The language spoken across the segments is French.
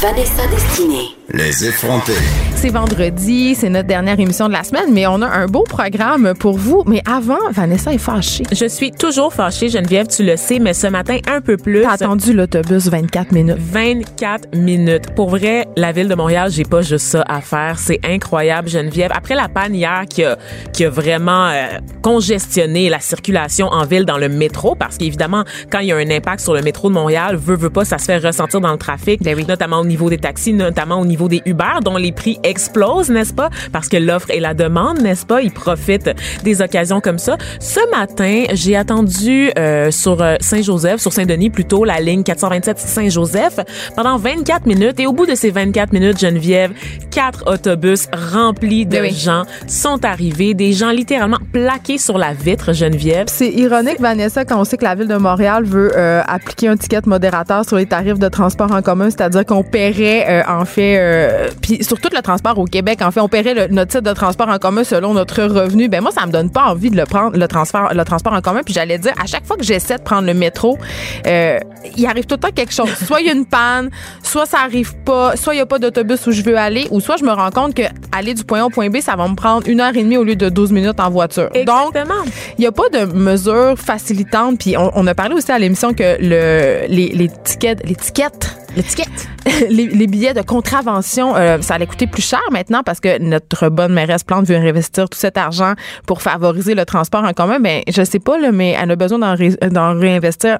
Vanessa Destinée. Les effrontés. C'est vendredi, c'est notre dernière émission de la semaine, mais on a un beau programme pour vous. Mais avant, Vanessa est fâchée. Je suis toujours fâchée, Geneviève, tu le sais, mais ce matin, un peu plus. T'as attendu l'autobus 24 minutes. 24 minutes. Pour vrai, la ville de Montréal, j'ai pas juste ça à faire. C'est incroyable, Geneviève. Après la panne hier qui a, qui a vraiment euh, congestionné la circulation en ville dans le métro, parce qu'évidemment, quand il y a un impact sur le métro de Montréal, veut, veut pas, ça se fait ressentir dans le trafic, Ben oui. notamment au niveau des taxis, notamment au niveau des Uber, dont les prix explosent, n'est-ce pas? Parce que l'offre et la demande, n'est-ce pas? Ils profitent des occasions comme ça. Ce matin, j'ai attendu euh, sur euh, Saint-Joseph, sur Saint-Denis plutôt, la ligne 427 Saint-Joseph, pendant 24 minutes. Et au bout de ces 24 minutes, Geneviève, quatre autobus remplis de oui. gens sont arrivés, des gens littéralement plaqués sur la vitre, Geneviève. C'est ironique, Vanessa, quand on sait que la ville de Montréal veut euh, appliquer un ticket modérateur sur les tarifs de transport en commun, c'est-à-dire qu'on paierait, euh, en fait, euh, puis sur tout le transport au Québec, en fait, on paierait le- notre titre de transport en commun selon notre revenu. Ben moi, ça me donne pas envie de le prendre, le transport, le transport en commun. Puis j'allais dire, à chaque fois que j'essaie de prendre le métro, euh, il arrive tout le temps quelque chose. Soit il y a une panne, soit ça arrive pas, soit il y a pas d'autobus où je veux aller, ou soit je me rends compte que aller du point A au point B, ça va me prendre une heure et demie au lieu de 12 minutes en voiture. Donc, Exactement. il n'y a pas de mesures facilitantes. Puis on, on a parlé aussi à l'émission que le, les, les tickets, les tickets, L'étiquette. les, les billets de contravention, euh, ça allait coûter plus cher maintenant parce que notre bonne mairesse Plante veut réinvestir tout cet argent pour favoriser le transport en commun. Ben, je sais pas, là, mais elle a besoin d'en, ré- d'en réinvestir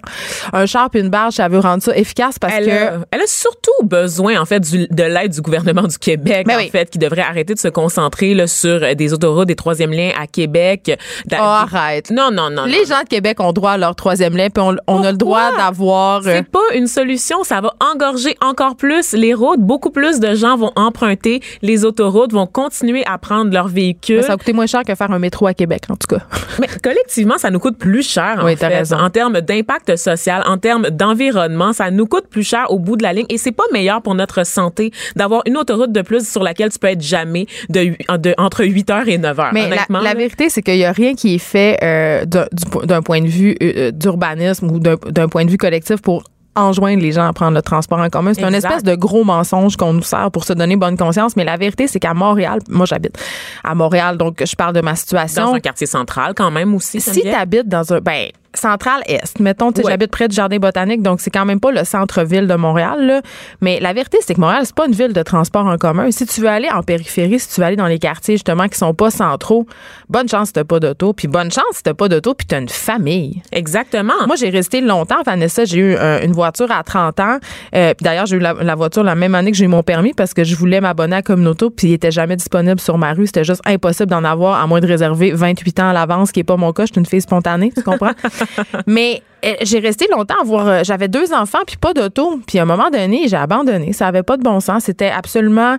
un char puis une barge. Elle veut rendre ça efficace parce Elle, que. a, elle a surtout besoin, en fait, du- de l'aide du gouvernement du Québec, Ben en oui. fait, qui devrait arrêter de se concentrer là, sur euh, des autoroutes, des troisième liens à Québec. Oh, arrête. Non, non, non. Les non. gens de Québec ont droit à leur troisième lait, puis on, on a le droit d'avoir. euh, C'est pas une solution, ça va engorger encore plus les routes. Beaucoup plus de gens vont emprunter les autoroutes, vont continuer à prendre leur véhicule. ça a coûté moins cher que faire un métro à Québec, en tout cas. Mais collectivement, ça nous coûte plus cher, en Oui, t'as fait. raison. En termes d'impact social, en termes d'environnement, ça nous coûte plus cher au bout de la ligne. Et c'est pas meilleur pour notre santé d'avoir une autoroute de plus sur laquelle tu peux être jamais de, hu- de- entre 8 heures et 9 heures. Mais la, honnêtement, la vérité, c'est qu'il n'y a rien qui est fait euh, d'un du po- d'un point de vue euh, d'urbanisme ou d'un point de vue collectif pour enjoindre les gens à prendre le transport en commun. C'est un espèce de gros mensonge qu'on nous sert pour se donner bonne conscience. Mais la vérité, c'est qu'à Montréal, moi j'habite à Montréal, donc je parle de ma situation. dans un quartier central quand même aussi. si tu habites dans un ben central est, mettons, tu sais, Ouais. j'habite près du jardin botanique, donc c'est quand même pas le centre-ville de Montréal. Là. Mais la vérité, c'est que Montréal, c'est pas une ville de transport en commun. Si tu veux aller en périphérie, si tu veux aller dans les quartiers justement qui sont pas centraux, bonne chance si t'as pas d'auto, puis bonne chance si t'as pas d'auto, puis t'as une famille. Exactement. Moi, j'ai resté longtemps, Vanessa. J'ai eu euh, une voiture à 30 ans. Euh, d'ailleurs, j'ai eu la, la voiture la même année que j'ai eu mon permis parce que je voulais m'abonner à Communauto, puis il était jamais disponible sur ma rue. C'était juste impossible d'en avoir à moins de réserver 28 ans à l'avance, ce qui est pas mon cas. Je suis une fille spontanée, tu comprends? Mais euh, j'ai resté longtemps à voir. euh, J'avais deux enfants puis pas d'auto. Puis à un moment donné, j'ai abandonné. Ça avait pas de bon sens. C'était absolument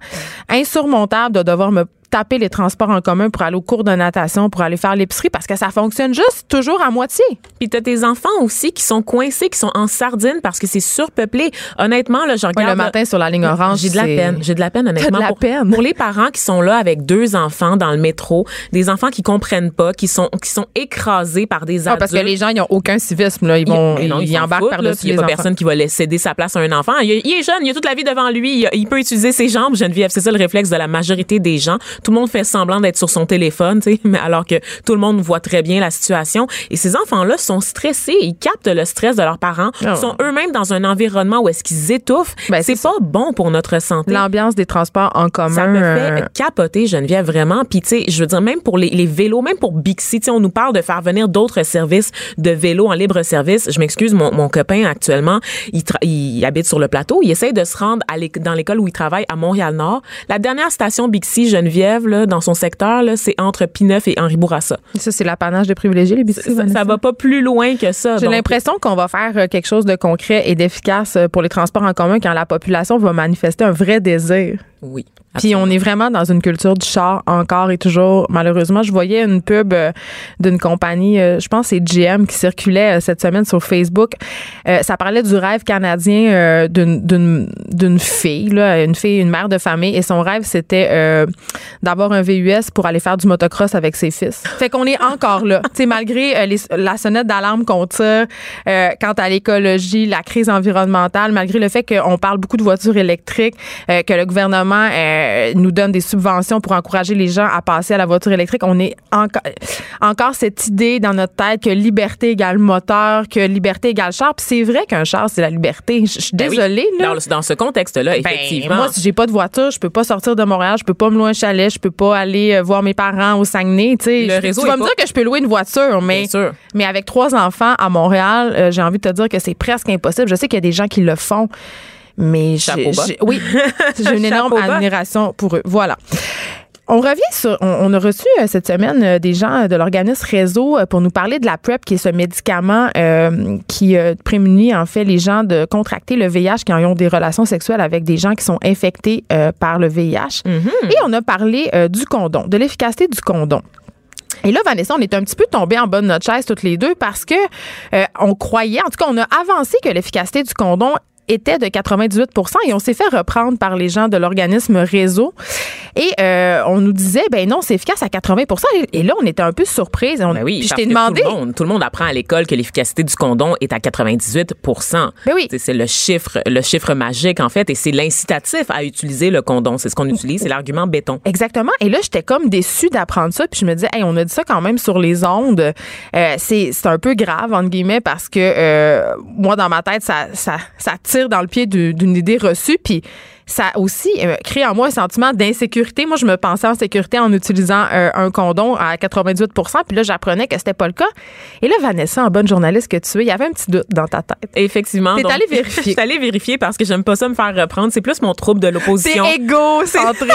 insurmontable de devoir me taper les transports en commun pour aller au cours de natation, pour aller faire l'épicerie, parce que ça fonctionne juste toujours à moitié. Puis t'as tes enfants aussi qui sont coincés, qui sont en sardine parce que c'est surpeuplé. Honnêtement, là, je Ouais, regarde. le matin sur la ligne orange, J'ai de la peine. J'ai de la peine, honnêtement. de la pour, peine. pour les parents qui sont là avec deux enfants dans le métro, des enfants qui comprennent pas, qui sont, qui sont écrasés par des Ah, adultes. parce que les gens, ils n'ont aucun civisme. Là. Ils, vont, non, ils, embarquent par-dessus Il n'y a pas enfants. personne qui va laisser céder sa place à un enfant. Il, il est jeune, il a toute la vie devant lui. Il, il peut utiliser ses jambes, Geneviève. C'est ça le réflexe de la majorité des gens. Tout le monde fait semblant d'être sur son téléphone, tu sais, mais alors que tout le monde voit très bien la situation. Et ces enfants-là sont stressés, ils captent le stress de leurs parents, Ah. sont eux-mêmes dans un environnement où est-ce qu'ils étouffent. Ben, c'est pas bon pour notre santé. L'ambiance des transports en commun. Ça me fait euh, capoter, Geneviève, vraiment. Puis, tu sais, je veux dire, même pour les, les vélos, même pour Bixi, tu sais, on nous parle de faire venir d'autres services de vélos en libre service. Je m'excuse, mon, mon copain, actuellement, il, habite sur le plateau. Il essaye de se rendre à dans l'école où il travaille à Montréal-Nord. La dernière station Bixi, Geneviève, là, dans son secteur, c'est entre Pineuf et Henri Bourassa. ça, c'est l'apanage des privilégiés, les biscuits. Ça, ça va pas plus loin que ça. J'ai l'impression qu'on va faire euh, quelque chose de concret et d'efficace euh, pour les transports en commun quand la population va manifester un vrai désir. Oui. Puis on est vraiment dans une culture du char encore et toujours. Malheureusement, je voyais une pub euh, d'une compagnie, euh, je pense c'est GM, qui circulait euh, cette semaine sur Facebook. Euh, ça parlait du rêve canadien euh, d'une- d'une d'une fille, là, une fille, une mère de famille, et son rêve c'était euh, d'avoir un VUS pour aller faire du motocross avec ses fils. Fait qu'on est encore là. tu sais, malgré les- la sonnette d'alarme qu'on tire euh, quant à l'écologie, la crise environnementale, malgré le fait qu'on parle beaucoup de voitures électriques, euh, que le gouvernement euh, nous donne des subventions pour encourager les gens à passer à la voiture électrique, on est encore encore cette idée dans notre tête que liberté égale moteur, que liberté égale char. Puis c'est vrai qu'un char c'est la liberté. Je suis Ben oui. désolée là. Dans, dans ce contexte-là, Ben, effectivement. moi, si j'ai pas de voiture, je peux pas sortir de Montréal, je peux pas me louer un chalet, je peux pas aller euh, voir mes parents au Saguenay. Tu sais, Le réseau tu vas me pas- dire que je peux louer une voiture, mais mais avec trois enfants à Montréal, euh, j'ai envie de te dire que c'est presque impossible. Je sais qu'il y a des gens qui le font, mais j'ai- oui, j'ai une énorme admiration pour eux. Voilà. On revient sur. On, on a reçu euh, cette semaine euh, des gens euh, de l'organisme Réseau pour nous parler de la PrEP, qui est ce médicament qui prémunit en fait les gens de contracter le VIH qui ont des relations sexuelles avec des gens qui sont infectés par le VIH. Mm-hmm. Et on a parlé du condom, de l'efficacité du condom. Et là, Vanessa, on est un petit peu tombé en bas de notre chaise toutes les deux parce que euh, on croyait, en tout cas, on a avancé que l'efficacité du condom était de 98% et on s'est fait reprendre par les gens de l'organisme Réseau. Et euh, on nous disait, ben non, c'est efficace à 80 Et, et là, on était un peu surprise. On, Ben oui, puis je t'ai demandé. Tout le, monde, tout le monde apprend à l'école que l'efficacité du condom est à 98% Ben oui. C'est- le chiffre, le chiffre magique, en fait, et c'est l'incitatif à utiliser le condom. C'est ce qu'on utilise, c'est l'argument béton. Exactement. Et là, j'étais comme déçue d'apprendre ça. Puis je me disais, hey, on a dit ça quand même sur les ondes. Euh, c'est, c'est un peu grave, entre guillemets, parce que euh, moi, dans ma tête, ça, ça, ça tire dans le pied du- d'une idée reçue. Puis ça aussi euh, crée en moi un sentiment d'insécurité. Moi, je me pensais en sécurité en utilisant euh, un condom à 98% Puis là, j'apprenais que c'était pas le cas. Et là, Vanessa, en bonne journaliste que tu es, il y avait un petit doute dans ta tête. Effectivement. T'es allée vérifier. Je suis allée vérifier parce que j'aime pas ça me faire reprendre. C'est plus mon trouble de C'est l'opposition. égocentré.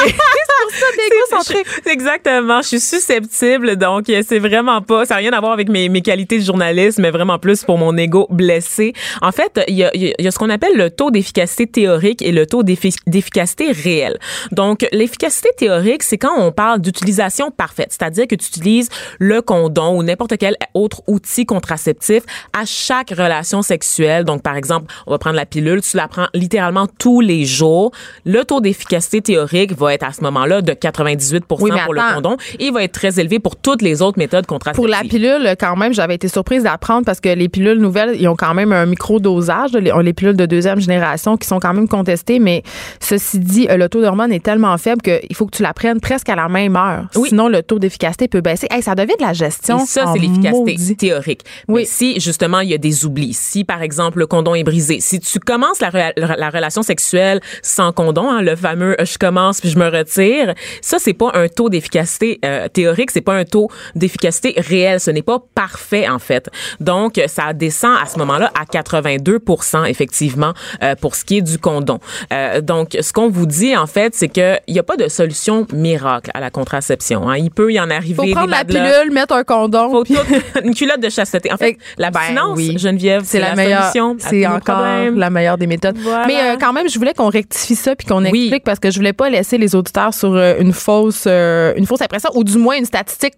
c'est pour ça. Je- Exactement. Je suis susceptible, donc euh, c'est vraiment pas. Ça n'a rien à voir avec mes, mes qualités de journaliste, mais vraiment plus pour mon ego blessé. En fait, il y a, y a- ce qu'on appelle le taux d'efficacité théorique et le taux d'effi- d'efficacité réelle. Donc, l'efficacité théorique, c'est quand on parle d'utilisation parfaite, c'est-à-dire que tu utilises le condom ou n'importe quel autre outil contraceptif à chaque relation sexuelle. Donc, par exemple, on va prendre la pilule, tu la prends littéralement tous les jours. Le taux d'efficacité théorique va être à ce moment-là de 98 Oui, pour le condom et il va être très élevé pour toutes les autres méthodes contraceptives. Pour la pilule, quand même, j'avais été surprise d'apprendre parce que les pilules nouvelles, ils ont quand même un micro-dosage, les, les pilules de deuxième génération qui sont quand même contestées, mais ceci dit, euh, le taux d'hormone est tellement faible qu'il faut que tu la prennes presque à la même heure. Oui. Sinon, le taux d'efficacité peut baisser. Hey, ça devient de la gestion. Et ça, c'est l'efficacité maudit. théorique. Oui. Mais si, justement, il y a des oublis, si, par exemple, le condom est brisé, si tu commences la, re- la relation sexuelle sans condom, hein, le fameux euh, je commence puis je me retire, ça, c'est pas un taux d'efficacité euh, théorique, c'est pas un taux d'efficacité réel. Ce n'est pas parfait, en fait. Donc, euh, ça descend à ce moment-là à 82% effectivement, euh, pour ce qui est du condom. Euh, donc, ce qu'on vous dit, en fait, c'est qu'il n'y a pas de solution miracle à la contraception. Hein. Il peut y en arriver Faut des prendre la pilule, mettre un condom. Faut puis- tout- une culotte de chasteté. En fait, Ben, l'abstinence, oui. Geneviève, C'est la, meilleure. solution. à C'est encore problèmes. la meilleure des méthodes. Voilà. Mais euh, quand même, je voulais qu'on rectifie ça puis qu'on Oui. explique parce que je voulais pas laisser les auditeurs sur euh, une fausse, euh, une fausse impression ou du moins une statistique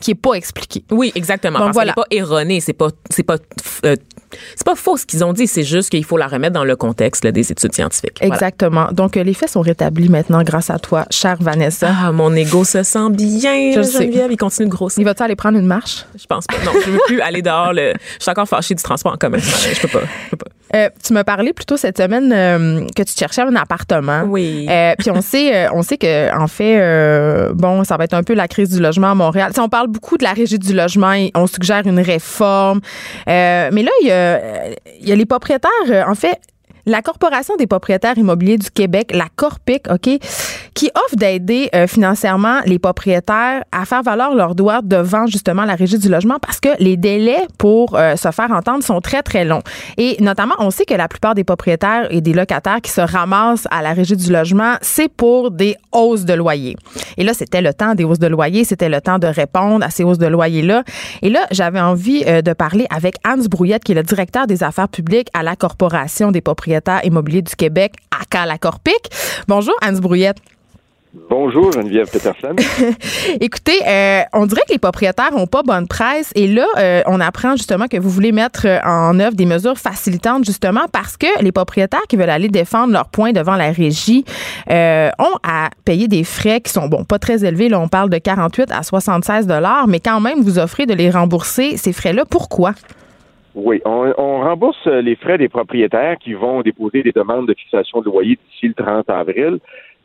qui est pas expliquée. Oui, exactement. Donc parce voilà. n'est pas erronée, c'est pas, c'est pas, euh, c'est pas faux ce qu'ils ont dit. C'est juste qu'il faut la remettre dans le contexte là, des études scientifiques. Voilà. Exactement. Donc, euh, les faits sont rétablis maintenant grâce à toi, chère Vanessa. Ah, mon ego se sent bien, Je. Geneviève. Il continue de grossir. Il va-tu aller prendre une marche? Je pense pas. Non, je veux plus aller dehors. Le... Je suis encore fâchée du transport en commun. Je peux pas. Je peux pas. Euh, tu m'as parlé plutôt cette semaine euh, que tu cherchais un appartement. Oui. Euh, puis on sait, euh, on sait que en fait, euh, bon, ça va être un peu la crise du logement à Montréal. On parle beaucoup de la régie du logement. et On suggère une réforme. Euh, mais là, il y a, y a les propriétaires. euh, en fait, la Corporation des propriétaires immobiliers du Québec, la Corpic, OK, qui offre d'aider euh, financièrement les propriétaires à faire valoir leurs droits devant justement la régie du logement parce que les délais pour euh, se faire entendre sont très, très longs. Et notamment, on sait que la plupart des propriétaires et des locataires qui se ramassent à la régie du logement, c'est pour des hausses de loyer. Et là, c'était le temps des hausses de loyer, c'était le temps de répondre à ces hausses de loyer-là. Et là, j'avais envie euh, de parler avec Hans Brouillette, qui est le directeur des affaires publiques à la Corporation des propriétaires immobiliers du Québec, à la Corpic. Bonjour, Hans Brouillette. Bonjour Geneviève Peterson. Écoutez, euh, on dirait que les propriétaires n'ont pas bonne presse et là, euh, on apprend justement que vous voulez mettre euh, en œuvre des mesures facilitantes justement parce que les propriétaires qui veulent aller défendre leurs points devant la régie euh, ont à payer des frais qui sont, bon, pas très élevés. Là, on parle de 48 à 76 dollars, mais quand même, vous offrez de les rembourser, ces frais-là. Pourquoi? Oui, on, rembourse les frais des propriétaires qui vont déposer des demandes de fixation de loyer d'ici le 30 avril.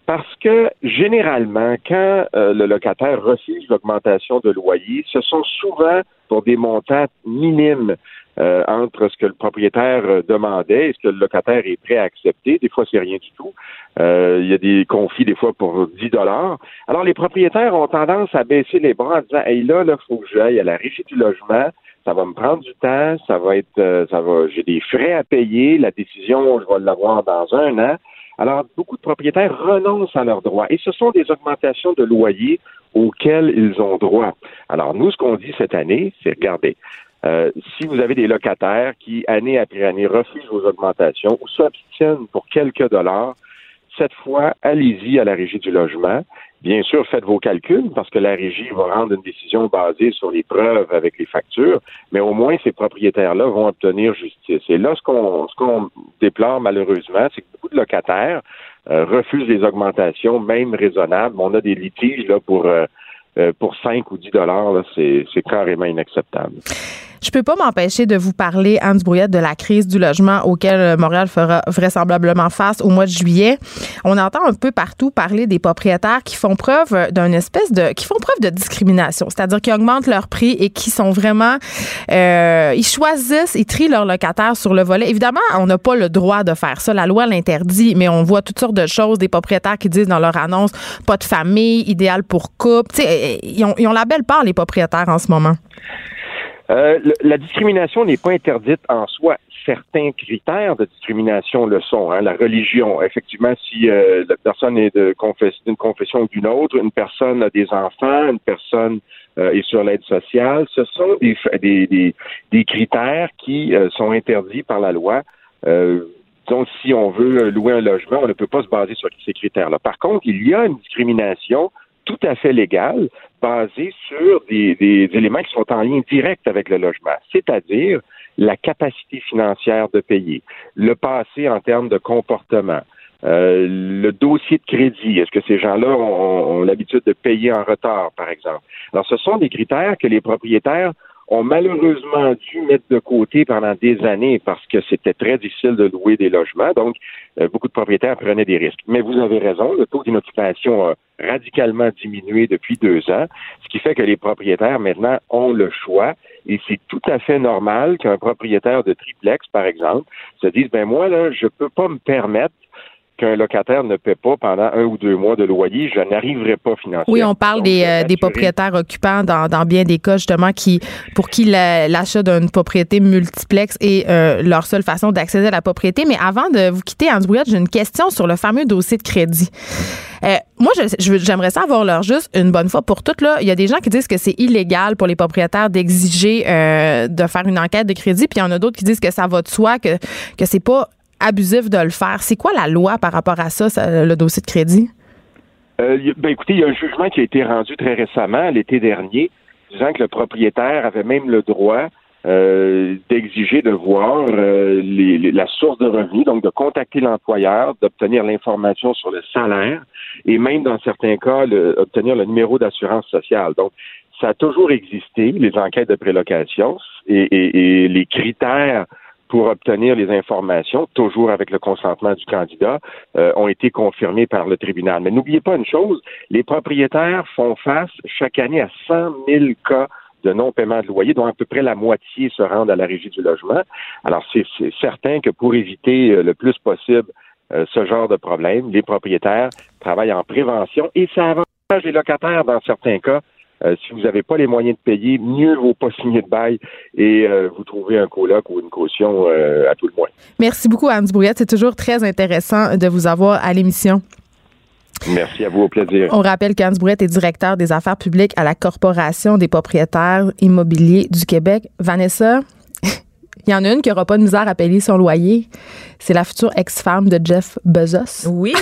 Parce que généralement, quand euh, le locataire refuse l'augmentation de loyer, ce sont souvent pour des montants minimes euh, entre ce que le propriétaire euh, demandait et ce que le locataire est prêt à accepter. Des fois, c'est rien du tout. Il y a des conflits des fois pour 10 dollars. Alors, les propriétaires ont tendance à baisser les bras en disant Hey là, là, faut que j'aille à la régie du logement. Ça va me prendre du temps, ça va être euh, ça va j'ai des frais à payer, la décision, je vais l'avoir dans un an. Alors, beaucoup de propriétaires renoncent à leurs droits et ce sont des augmentations de loyer auxquelles ils ont droit. Alors, nous, ce qu'on dit cette année, c'est regardez, euh, si vous avez des locataires qui, année après année, refusent vos augmentations ou s'abstiennent pour quelques dollars, cette fois, allez-y à la régie du logement. Bien sûr, faites vos calculs parce que la régie va rendre une décision basée sur les preuves avec les factures, mais au moins ces propriétaires-là vont obtenir justice. Et là, ce qu'on ce qu'on déplore malheureusement, c'est que beaucoup de locataires euh, refusent les augmentations, même raisonnables. On a des litiges là pour euh, euh, pour 5 ou 10 dollars, c'est carrément inacceptable. Je peux pas m'empêcher de vous parler, Hans Brouillette, de la crise du logement auquel euh, Montréal fera vraisemblablement face au mois de juillet. On entend un peu partout parler des propriétaires qui font preuve d'une espèce de, qui font preuve de discrimination, c'est-à-dire qui augmentent leur prix et qui sont vraiment, euh, ils choisissent, ils trient leurs locataires sur le volet. Évidemment, on n'a pas le droit de faire ça, la loi l'interdit, mais on voit toutes sortes de choses, des propriétaires qui disent dans leur annonce, pas de famille, idéal pour couple. Ils ont, ils ont la belle part les propriétaires en ce moment. Euh, la discrimination n'est pas interdite en soi. Certains critères de discrimination le sont. hein. La religion, effectivement, si euh, la personne est de d'une confession ou d'une autre, une personne a des enfants, une personne euh, est sur l'aide sociale, ce sont des, des, des, des critères qui euh, sont interdits par la loi. Donc, si on veut louer un logement, on ne peut pas se baser sur ces critères-là. Par contre, il y a une discrimination tout à fait légale basée sur des, des éléments qui sont en lien direct avec le logement, c'est-à-dire la capacité financière de payer, le passé en termes de comportement, euh, le dossier de crédit. Est-ce que ces gens-là ont, ont l'habitude de payer en retard, par exemple? Alors, ce sont des critères que les propriétaires ont malheureusement dû mettre de côté pendant des années parce que c'était très difficile de louer des logements. Donc, euh, beaucoup de propriétaires prenaient des risques. Mais vous avez raison, le taux d'inoccupation a radicalement diminué depuis deux ans, ce qui fait que les propriétaires maintenant ont le choix et c'est tout à fait normal qu'un propriétaire de triplex, par exemple, se dise, ben moi, là, je peux pas me permettre qu'un locataire ne paie pas pendant un ou deux mois de loyer, je n'arriverai pas financièrement. Oui, on parle Donc, des, euh, des propriétaires occupants dans, dans bien des cas, justement, qui pour qui la- l'achat d'une propriété multiplex est euh, leur seule façon d'accéder à la propriété. Mais avant de vous quitter, Brouillette, j'ai une question sur le fameux dossier de crédit. Euh, moi, je- je veux- j'aimerais ça avoir leur juste une bonne fois pour toutes. Là. Il y a des gens qui disent que c'est illégal pour les propriétaires d'exiger euh, de faire une enquête de crédit, puis il y en a d'autres qui disent que ça va de soi, que, que c'est pas abusif de le faire. C'est quoi la loi par rapport à ça, le dossier de crédit? Euh, ben, écoutez, il y a un jugement qui a été rendu très récemment, l'été dernier, disant que le propriétaire avait même le droit euh, d'exiger de voir euh, la source de revenus, donc de contacter l'employeur, d'obtenir l'information sur le salaire et même dans certains cas le- obtenir le numéro d'assurance sociale. Donc, ça a toujours existé, les enquêtes de prélocation et les critères pour obtenir les informations, toujours avec le consentement du candidat, euh, ont été confirmées par le tribunal. Mais n'oubliez pas une chose, les propriétaires font face chaque année à 100 000 cas de non-paiement de loyer, dont à peu près la moitié se rendent à la régie du logement. Alors, c'est certain que pour éviter euh, le plus possible euh, ce genre de problème, les propriétaires travaillent en prévention et ça avantage les locataires dans certains cas. Euh, si vous n'avez pas les moyens de payer, mieux vaut pas signer de bail et vous trouvez un coloc ou une caution à tout le moins. Merci beaucoup, Anne Brouillette. C'est toujours très intéressant de vous avoir à l'émission. Merci à vous, au plaisir. On rappelle qu'Anne Brouillette est directeur des affaires publiques à la Corporation des propriétaires immobiliers du Québec. Vanessa, il y en a une qui n'aura pas de misère à payer son loyer. C'est la future ex-femme de Jeff Bezos. Oui,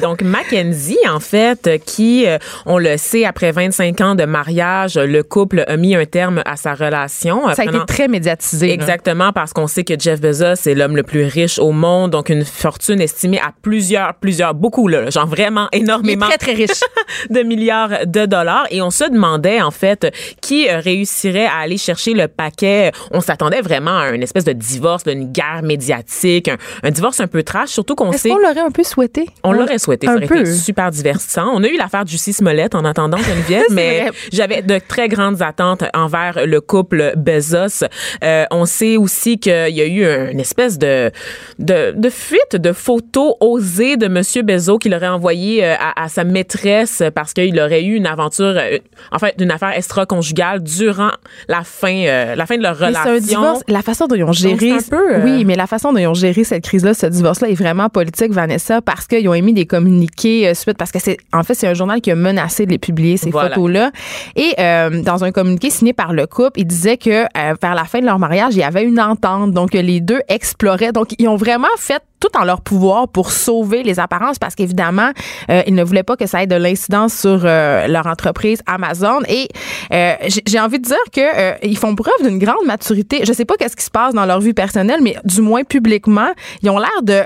donc Mackenzie, en fait, qui, euh, on le sait, après 25 ans de mariage, le couple a mis un terme à sa relation. Ça a été très médiatisé. Exactement, parce qu'on sait que Jeff Bezos est l'homme le plus riche au monde, donc une fortune estimée à plusieurs, plusieurs, beaucoup, là, genre vraiment énormément. très, très riche. de milliards de dollars. Et on se demandait, en fait, qui réussirait à aller chercher le paquet. On s'attendait vraiment à espèce de divorce, d'une guerre médiatique, un divorce un peu trash, surtout qu'on sait. Qu'on l'aurait un peu souhaité? On l'aurait souhaité. Ça aurait été super divertissant. On a eu l'affaire Jussie Smollett en attendant Geneviève, mais j'avais de très grandes attentes envers le couple Bezos. Euh, on sait aussi qu'il y a eu une espèce de, de, de, fuite de photos osées de Monsieur Bezos qu'il aurait envoyé euh, à, à, sa maîtresse parce qu'il aurait eu une aventure, euh, en fait, une affaire extra-conjugale durant la fin, la fin de leur relation. C'est un divorce. La façon dont ils ont géré. Un peu, oui, mais la façon dont ils ont géré cette crise crise-là, ce divorce-là est vraiment politique, Vanessa, parce qu'ils ont émis des communiqués euh, suite, parce que c'est, en fait, c'est un journal qui a menacé de les publier, ces photos-là. Et euh, dans un communiqué signé par le couple, ils disaient que euh, vers la fin de leur mariage, il y avait une entente. Donc, les deux exploraient. Donc, ils ont vraiment fait tout en leur pouvoir pour sauver les apparences parce qu'évidemment, euh, ils ne voulaient pas que ça ait de l'incidence sur euh, leur entreprise Amazon. Et euh, j'ai envie de dire que ils font preuve d'une grande maturité. Je sais pas qu'est-ce qui se passe dans leur vie personnelle, mais du moins publiquement, ils ont l'air de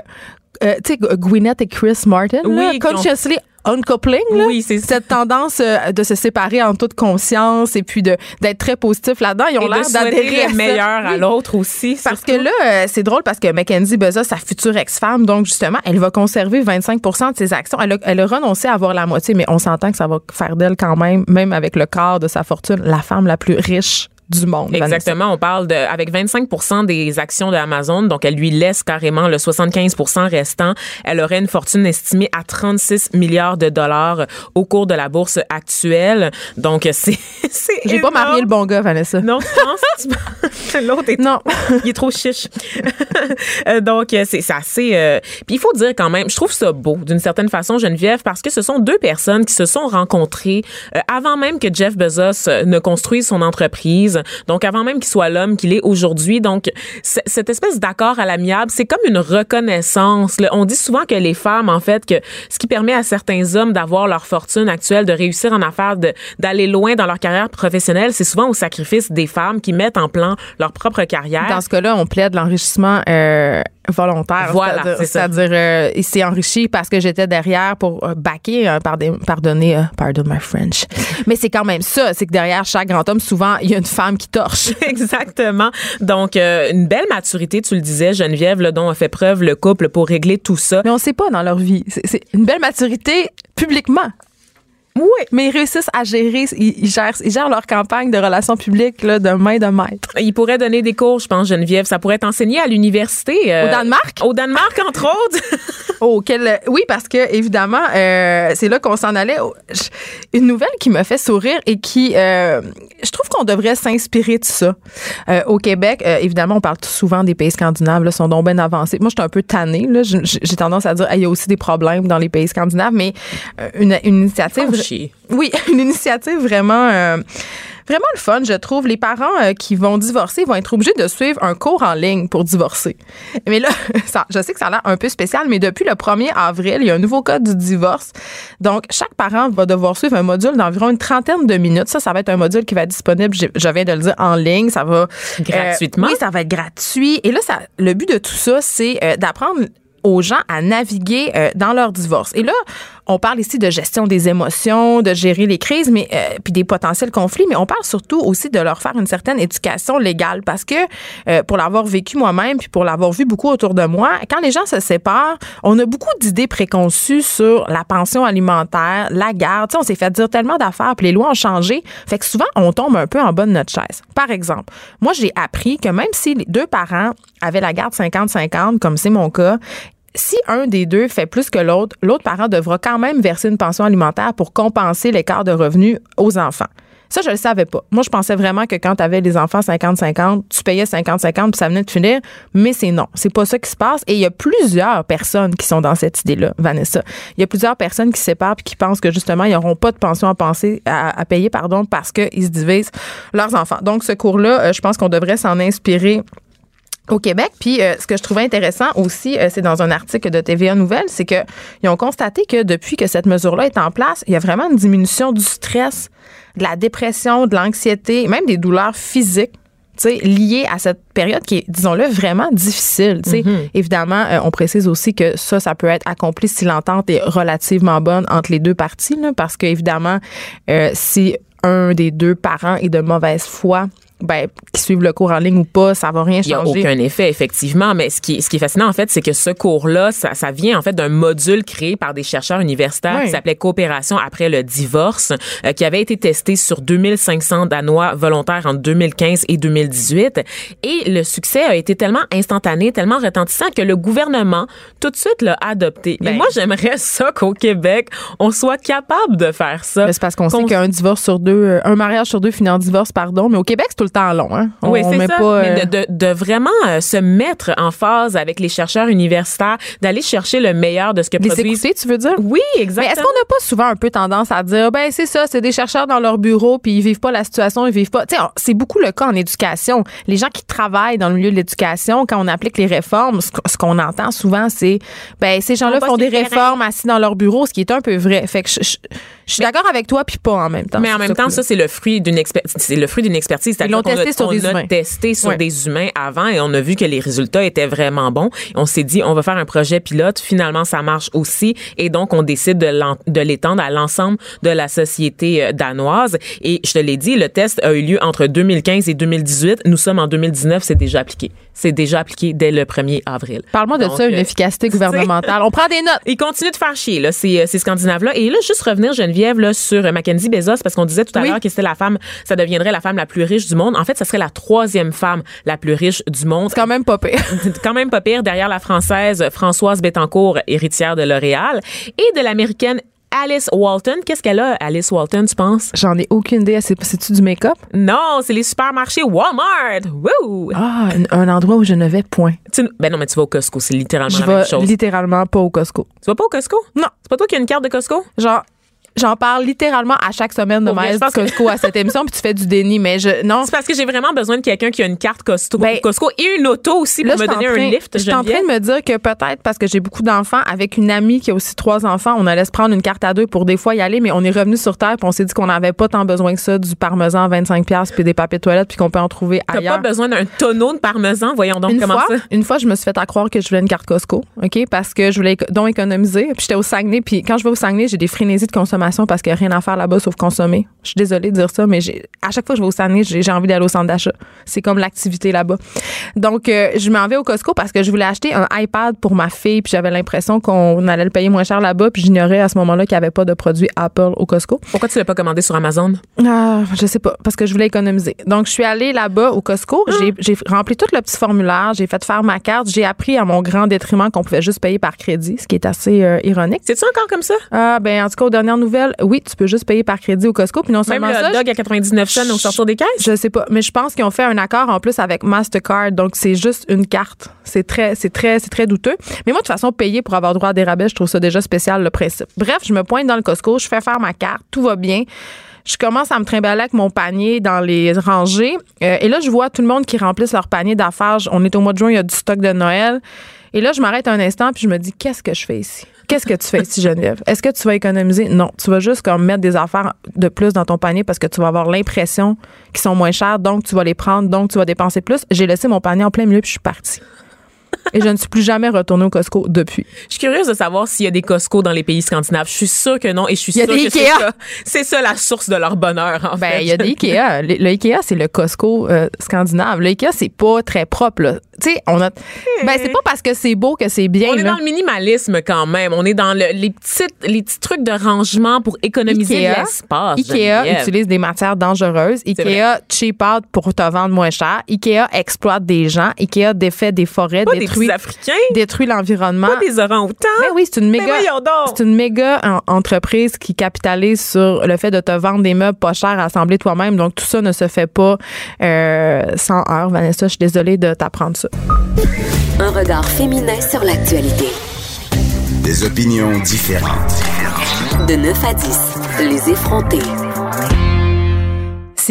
tu sais, Gwyneth et Chris Martin, oui, consciously uncoupling, oui, c'est cette tendance euh, de se séparer en toute conscience et puis de d'être très positif là-dedans. Ils ont l'air d'adhérer le meilleur à l'autre aussi. Parce que là, euh, c'est drôle parce que Mackenzie Bezos, sa future ex-femme, donc justement, elle va conserver 25% de ses actions. Elle a, elle a renoncé à avoir la moitié, mais on s'entend que ça va faire d'elle quand même, même avec le quart de sa fortune, la femme la plus riche du monde. Exactement. On parle de, avec 25 des actions de Amazon, donc elle lui laisse carrément le 75 restant. Elle aurait une fortune estimée à 36 milliards de dollars au cours de la bourse actuelle. Donc, c'est, c'est J'ai pas marié le bon gars, Vanessa. Non, je pense. L'autre est, non. il est trop chiche. Euh, donc, c'est, c'est assez, euh, puis il faut dire quand même, je trouve ça beau d'une certaine façon, Geneviève, parce que ce sont deux personnes qui se sont rencontrées euh, avant même que Jeff Bezos ne construise son entreprise. Donc, avant même qu'il soit l'homme qu'il est aujourd'hui. Donc, cette espèce d'accord à l'amiable, c'est comme une reconnaissance. On dit souvent que les femmes, en fait, que ce qui permet à certains hommes d'avoir leur fortune actuelle, de réussir en affaires, d'aller loin dans leur carrière professionnelle, c'est souvent au sacrifice des femmes qui mettent en plan leur propre carrière. Dans ce cas-là, on plaide l'enrichissement euh, volontaire. Voilà, c'est-à-dire euh, il s'est enrichi parce que j'étais derrière pour euh, backer, euh, pardonner, euh, pardon my French. Mais c'est quand même ça, c'est que derrière chaque grand homme, souvent il y a une femme qui torche. Exactement. Donc une belle maturité, tu le disais, Geneviève, là, dont a fait preuve le couple pour régler tout ça. Mais on sait pas dans leur vie. C'est une belle maturité publiquement. Oui. Mais ils réussissent à gérer, ils, gèrent, ils gèrent leur campagne de relations publiques là, de main de maître. Ils pourraient donner des cours, je pense, Geneviève. Ça pourrait être enseigné à l'université. Euh, au Danemark? Au Danemark, entre autres. oh, quel, oui, parce que, évidemment, euh, c'est là qu'on s'en allait. Une nouvelle qui me fait sourire et qui, euh, je trouve qu'on devrait s'inspirer de ça. Au Québec, évidemment, on parle souvent des pays scandinaves, là, sont donc bien avancés. Moi, je suis un peu tannée. J'ai tendance à dire, il y a aussi des problèmes dans les pays scandinaves, mais une, une initiative... Oui, une initiative vraiment euh, vraiment le fun, je trouve. Les parents euh, qui vont divorcer vont être obligés de suivre un cours en ligne pour divorcer. Mais là, ça, je sais que ça a l'air un peu spécial, mais depuis le 1er avril, il y a un nouveau code du divorce. Donc, chaque parent va devoir suivre un module d'environ une trentaine de minutes. Ça, ça va être un module qui va être disponible, je, viens de le dire, en ligne. Ça va... Euh, Gratuitement? oui, ça va être gratuit. Et là, ça, le but de tout ça, c'est d'apprendre aux gens à naviguer euh, dans leur divorce. Et là, on parle ici de gestion des émotions, de gérer les crises, mais euh, puis des potentiels conflits, mais on parle surtout aussi de leur faire une certaine éducation légale parce que euh, pour l'avoir vécu moi-même puis pour l'avoir vu beaucoup autour de moi, quand les gens se séparent, on a beaucoup d'idées préconçues sur la pension alimentaire, la garde. On s'est fait dire tellement d'affaires, puis les lois ont changé, fait que souvent on tombe un peu en bas de notre chaise. Par exemple, moi j'ai appris que même si les deux parents avaient la garde 50-50, comme c'est mon cas, si un des deux fait plus que l'autre, l'autre parent devra quand même verser une pension alimentaire pour compenser l'écart de revenus aux enfants. Ça, je le savais pas. Moi, je pensais vraiment que quand tu avais les enfants 50-50, tu payais 50-50 puis ça venait de finir. Mais c'est non. C'est pas ça qui se passe. Et il y a plusieurs personnes qui sont dans cette idée-là, Vanessa. Il y a plusieurs personnes qui se séparent puis qui pensent que justement, ils n'auront pas de pension à, penser, à, payer pardon, parce qu'ils se divisent leurs enfants. Donc, ce cours-là, euh, je pense qu'on devrait s'en inspirer au Québec. Puis euh, ce que je trouvais intéressant aussi, euh, c'est dans un article de TVA Nouvelle, c'est qu'ils ont constaté que depuis que cette mesure-là est en place, il y a vraiment une diminution du stress, de la dépression, de l'anxiété, même des douleurs physiques liées à cette période qui est, disons-le, vraiment difficile. Mm-hmm. Évidemment, euh, on précise aussi que ça, ça peut être accompli si l'entente est relativement bonne entre les deux parties, là, parce qu'évidemment, si un des deux parents est de mauvaise foi, ben, qui suivent le cours en ligne ou pas, ça va rien changer. Il n'y a aucun effet, effectivement. Mais ce qui, ce qui est fascinant, en fait, c'est que ce cours-là, ça, ça, vient, en fait, d'un module créé par des chercheurs universitaires qui s'appelait Coopération après le divorce, euh, qui avait été testé sur 2500 Danois volontaires en 2015 et 2018. Et le succès a été tellement instantané, tellement retentissant que le gouvernement, tout de suite, l'a adopté. Mais ben. moi, j'aimerais ça qu'au Québec, on soit capable de faire ça. C'est parce qu'on sait qu'un divorce sur deux, euh, un mariage sur deux finit en divorce, pardon. Mais au Québec, c'est tout le temps long. Hein? oui, c'est ça. Mais de, euh, de, de vraiment euh, se mettre en phase avec les chercheurs universitaires, d'aller chercher le meilleur de ce que les produisent. Écouter, tu veux dire? Oui, exactement. Mais est-ce qu'on n'a pas souvent un peu tendance à dire, ben c'est ça, c'est des chercheurs dans leur bureau, puis ils vivent pas la situation, ils vivent pas. Tu sais, c'est beaucoup le cas en éducation. Les gens qui travaillent dans le milieu de l'éducation, quand on applique les réformes, ce qu'on entend souvent, c'est, ben ces gens-là font des réformes assis dans leur bureau, ce qui est un peu vrai. Fait que je, je, suis d'accord avec toi, puis pas en même temps. Mais en même temps, ça, c'est le fruit d'une expertise. C'est le fruit d'une expertise. Ils l'ont testé sur des humains. testé sur des humains avant et on a vu que les résultats étaient vraiment bons. On s'est dit, on va faire un projet pilote. Finalement, ça marche aussi. Et donc, on décide de l'étendre à l'ensemble de la société euh, danoise. Et je te l'ai dit, le test a eu lieu entre 2015 et 2018. Nous sommes en 2019, c'est déjà appliqué. C'est déjà appliqué dès le 1er avril. Parle-moi de ça, une euh, efficacité gouvernementale. On prend des notes. Il continue de faire chier, là, ces, ces Scandinaves-là. Et là, juste revenir, Geneviève, là, sur Mackenzie Bezos, parce qu'on disait tout à l'heure que c'était la femme, ça deviendrait la femme la plus riche du monde. En fait, ça serait la troisième femme la plus riche du monde. C'est quand même pas pire. quand même pas pire derrière la française Françoise Bettencourt, héritière de L'Oréal, et de l'américaine Alice Walton. Qu'est-ce qu'elle a, Alice Walton, tu penses? J'en ai aucune idée. C'est-tu du make-up? Non, c'est les supermarchés Walmart. Woo! Ah, un, endroit où je ne vais point. ben non, mais tu vas au Costco. C'est littéralement la même chose. littéralement pas au Costco. Tu vas pas au Costco? Non. C'est pas toi qui as une carte de Costco? Genre, J'en parle littéralement à chaque semaine de Maëlle Costco à cette émission, puis tu fais du déni, mais je non. C'est parce que j'ai vraiment besoin de quelqu'un qui a une carte Costco, ben, Costco et une auto aussi pour me donner un lift. Je suis en train de me dire que peut-être parce que j'ai beaucoup d'enfants, avec une amie qui a aussi trois enfants, on allait se prendre une carte à deux pour des fois y aller, mais on est revenu sur terre, puis on s'est dit qu'on n'avait pas tant besoin que ça du parmesan 25 pièces puis des papiers de toilette, puis qu'on peut en trouver ailleurs. T'as pas besoin d'un tonneau de parmesan, voyons donc une comment fois, ça. Une fois, je me suis fait à croire que je voulais une carte Costco, ok, parce que je voulais donc économiser, puis j'étais au Saguenay, puis quand je vais au Saguenay, j'ai des frénésies de consommation parce que rien à faire là-bas sauf consommer. Je suis désolée de dire ça, mais à chaque fois que je vais au Saguenay, j'ai envie d'aller au centre d'achat. C'est comme l'activité là-bas. Donc, euh, je m'en vais au Costco parce que je voulais acheter un iPad pour ma fille, puis j'avais l'impression qu'on allait le payer moins cher là-bas, puis j'ignorais à ce moment-là qu'il n'y avait pas de produit Apple au Costco. Pourquoi tu l'as pas commandé sur Amazon? Ah, je sais pas, parce que je voulais économiser. Donc, je suis allée là-bas au Costco, ah. j'ai rempli tout le petit formulaire, j'ai fait faire ma carte, j'ai appris à mon grand détriment qu'on pouvait juste payer par crédit, ce qui est assez euh, ironique. C'est-tu encore comme ça? Ah, ben, en tout cas, aux dernières nouvelles, oui, tu peux juste payer par crédit au Costco. Puis non seulement Même le dog à 99 cents au sortir des caisses? Je sais pas. Mais je pense qu'ils ont fait un accord en plus avec Mastercard. Donc, c'est juste une carte. C'est très, c'est très, c'est très douteux. Mais moi, de toute façon, payer pour avoir droit à des rabais, je trouve ça déjà spécial, le principe. Bref, je me pointe dans le Costco, je fais faire ma carte, tout va bien. Je commence à me trimballer avec mon panier dans les rangées. Euh, et là, je vois tout le monde qui remplisse leur panier d'affaires. On est au mois de juin, il y a du stock de Noël. Et là, je m'arrête un instant puis je me dis, qu'est-ce que je fais ici? Qu'est-ce que tu fais ici, Geneviève? Est-ce que tu vas économiser? Non. Tu vas juste comme mettre des affaires de plus dans ton panier parce que tu vas avoir l'impression qu'ils sont moins chers, donc tu vas les prendre, donc tu vas dépenser plus. J'ai laissé mon panier en plein milieu puis je suis partie. et je ne suis plus jamais retournée au Costco depuis. Je suis curieuse de savoir s'il y a des Costco dans les pays scandinaves. Je suis sûre que non et je suis sûre que c'est ça. C'est ça la source de leur bonheur, en Ben, fait. il y a des Ikea. Le, le Ikea, c'est le Costco euh, scandinave. Le Ikea, c'est pas très propre, là. Tu sais, on a. Ben, c'est pas parce que c'est beau que c'est bien, On est là. dans le minimalisme quand même. On est dans le- les petites, les petits trucs de rangement pour économiser Ikea, l'espace. Ikea Geneviève. utilise des matières dangereuses. Ikea cheap out pour te vendre moins cher. Ikea exploite des gens. Ikea défait des forêts, des détruit, petits Africains, détruit l'environnement. pas des orang-outans. Ben oui, c'est une méga, voyons donc. c'est une méga en- entreprise qui capitalise sur le fait de te vendre des meubles pas chers à assembler toi-même. Donc tout ça ne se fait pas euh, sans heure. Vanessa, je suis désolée de t'apprendre ça. Un regard féminin sur l'actualité. Des opinions différentes. De 9 à 10, les effrontés.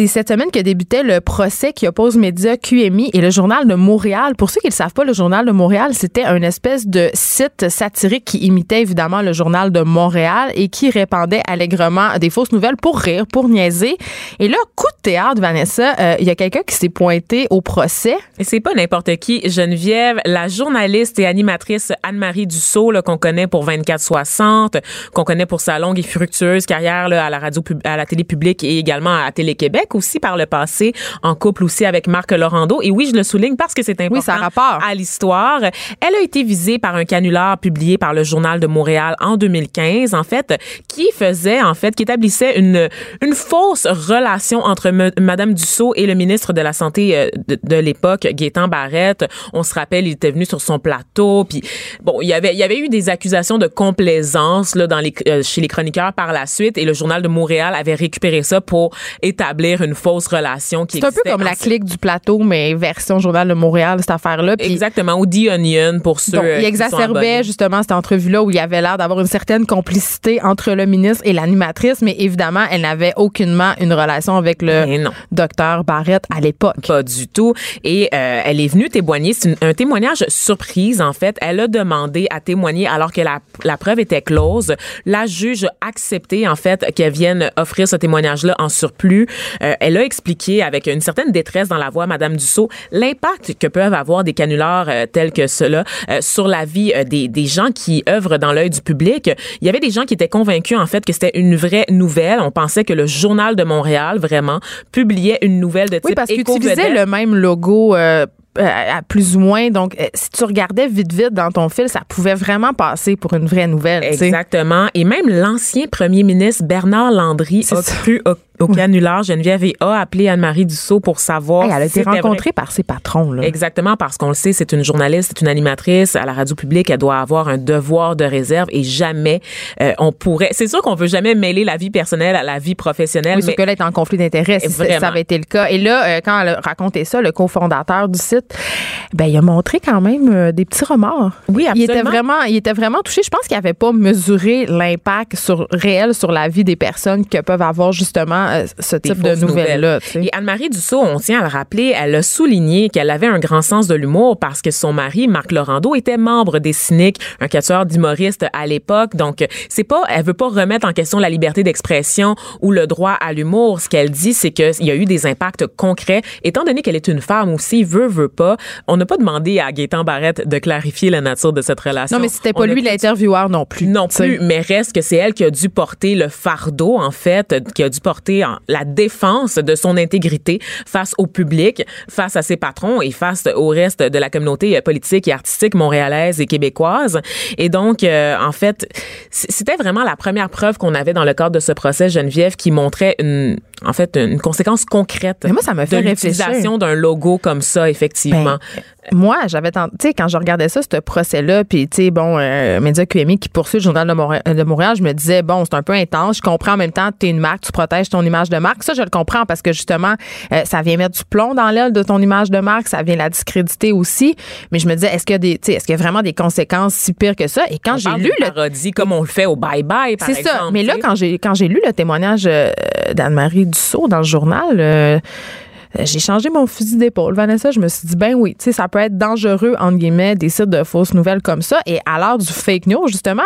C'est cette semaine que débutait le procès qui oppose Média QMI et le Journal de Montréal. Pour ceux qui ne le savent pas, le Journal de Montréal, c'était un espèce de site satirique qui imitait évidemment le Journal de Montréal et qui répandait allègrement des fausses nouvelles pour rire, pour niaiser. Et là, coup de théâtre, Vanessa, euh, il y a quelqu'un qui s'est pointé au procès. Et c'est pas n'importe qui. Geneviève, la journaliste et animatrice Anne-Marie Dussault, qu'on connaît pour 24-60, qu'on connaît pour sa longue et fructueuse carrière là, à la radio, à la télé publique et également à Télé-Québec aussi par le passé, en couple aussi avec Marc Laurando. Et oui, je le souligne parce que c'est important ça a rapport. à l'histoire. Elle a été visée par un canular publié par le Journal de Montréal en 2015, en fait, qui faisait, en fait, qui établissait une, une fausse relation entre me- Madame Dussault et le ministre de la Santé euh, de, de l'époque, Gaétan Barrette. On se rappelle, il était venu sur son plateau, puis bon, il y avait, il y avait eu des accusations de complaisance là dans les, euh, chez les chroniqueurs par la suite, et le Journal de Montréal avait récupéré ça pour établir une fausse relation qui C'est un peu comme la clique du plateau, mais version Journal de Montréal, cette affaire-là. Exactement, ou The Onion pour ceux Donc, euh, il exacerbait justement cette entrevue-là où il y avait l'air d'avoir une certaine complicité entre le ministre et l'animatrice, mais évidemment, elle n'avait aucunement une relation avec le docteur Barrett à l'époque. Pas du tout. Et euh, elle est venue témoigner. C'est un témoignage surprise, en fait. Elle a demandé à témoigner alors que la, la preuve était close. La juge a accepté, en fait, qu'elle vienne offrir ce témoignage-là en surplus. Euh, elle a expliqué avec une certaine détresse dans la voix, Madame Dussault, l'impact que peuvent avoir des canulars euh, tels que cela euh, sur la vie des, des gens qui œuvrent dans l'œil du public. Il y avait des gens qui étaient convaincus, en fait, que c'était une vraie nouvelle. On pensait que le Journal de Montréal, vraiment, publiait une nouvelle de type Oui, parce qu'il éco-vedette. utilisait le même logo. à plus ou moins. Donc, si tu regardais vite, vite dans ton fil, ça pouvait vraiment passer pour une vraie nouvelle. Exactement. Et même l'ancien premier ministre Bernard Landry a ça. cru au, au canular Geneviève et a appelé Anne-Marie Dussault pour savoir. Hey, elle a été rencontrée par ses patrons. Là. Exactement, parce qu'on le sait, c'est une journaliste, c'est une animatrice à la radio publique. Elle doit avoir un devoir de réserve et jamais euh, on pourrait. C'est sûr qu'on veut jamais mêler la vie personnelle à la vie professionnelle, Oui, mais que là, est en conflit d'intérêts si ça- avait été le cas. Et là, euh, quand elle a raconté ça, le cofondateur du site, ben, il a montré quand même euh, des petits remords. Oui, Il était absolument. vraiment, il était vraiment touché. Je pense qu'il n'avait pas mesuré l'impact sur, réel sur la vie des personnes que peuvent avoir justement euh, ce type de nouvelles-là. Et Anne-Marie Dussault, on tient à le rappeler, elle a souligné qu'elle avait un grand sens de l'humour parce que son mari, Marc Laurando, était membre des Cyniques, un quatuor d'humoristes à l'époque. Donc, c'est pas, elle veut pas remettre en question la liberté d'expression ou le droit à l'humour. Ce qu'elle dit, c'est qu'il y a eu des impacts concrets. Étant donné qu'elle est une femme aussi, veut, veut pas, on n'a pas demandé à Gaétan Barrette de clarifier la nature de cette relation. Non, mais c'était pas lui l'intervieweur non plus. non plus, mais reste que c'est elle qui a dû porter le fardeau, en fait, qui a dû porter la défense de son intégrité face au public, face à ses patrons et face au reste de la communauté euh, politique et artistique montréalaise et québécoise. Et donc, euh, en fait, c'était vraiment la première preuve qu'on avait dans le cadre de ce procès Geneviève qui montrait une, en fait, une conséquence concrète Mais moi, ça fait de l'utilisation d'un logo comme ça, effectivement. Ben, moi, j'avais tu sais, quand je regardais ça, ce procès-là, puis, tu sais, bon, euh, Média QMI qui poursuit le Journal de Montréal, de Montréal, je me disais, bon, c'est un peu intense. Je comprends en même temps, tu es une marque, tu protèges ton image de marque. Ça, je le comprends parce que, justement, euh, ça vient mettre du plomb dans l'aile de ton image de marque, ça vient la discréditer aussi. Mais je me disais, est-ce qu'il y a des, est-ce qu'il y a vraiment des conséquences si pires que ça? Et quand j'ai lu le parodie comme on le fait au Bye Bye, par c'est ça. Mais là, quand j'ai quand j'ai lu le témoignage euh, d'Anne-Marie Dussault dans le journal, euh, j'ai changé mon fusil d'épaule. Vanessa, je me suis dit, ben oui, tu sais, ça peut être dangereux, entre guillemets, des sites de fausses nouvelles comme ça. Et à l'heure du fake news, justement,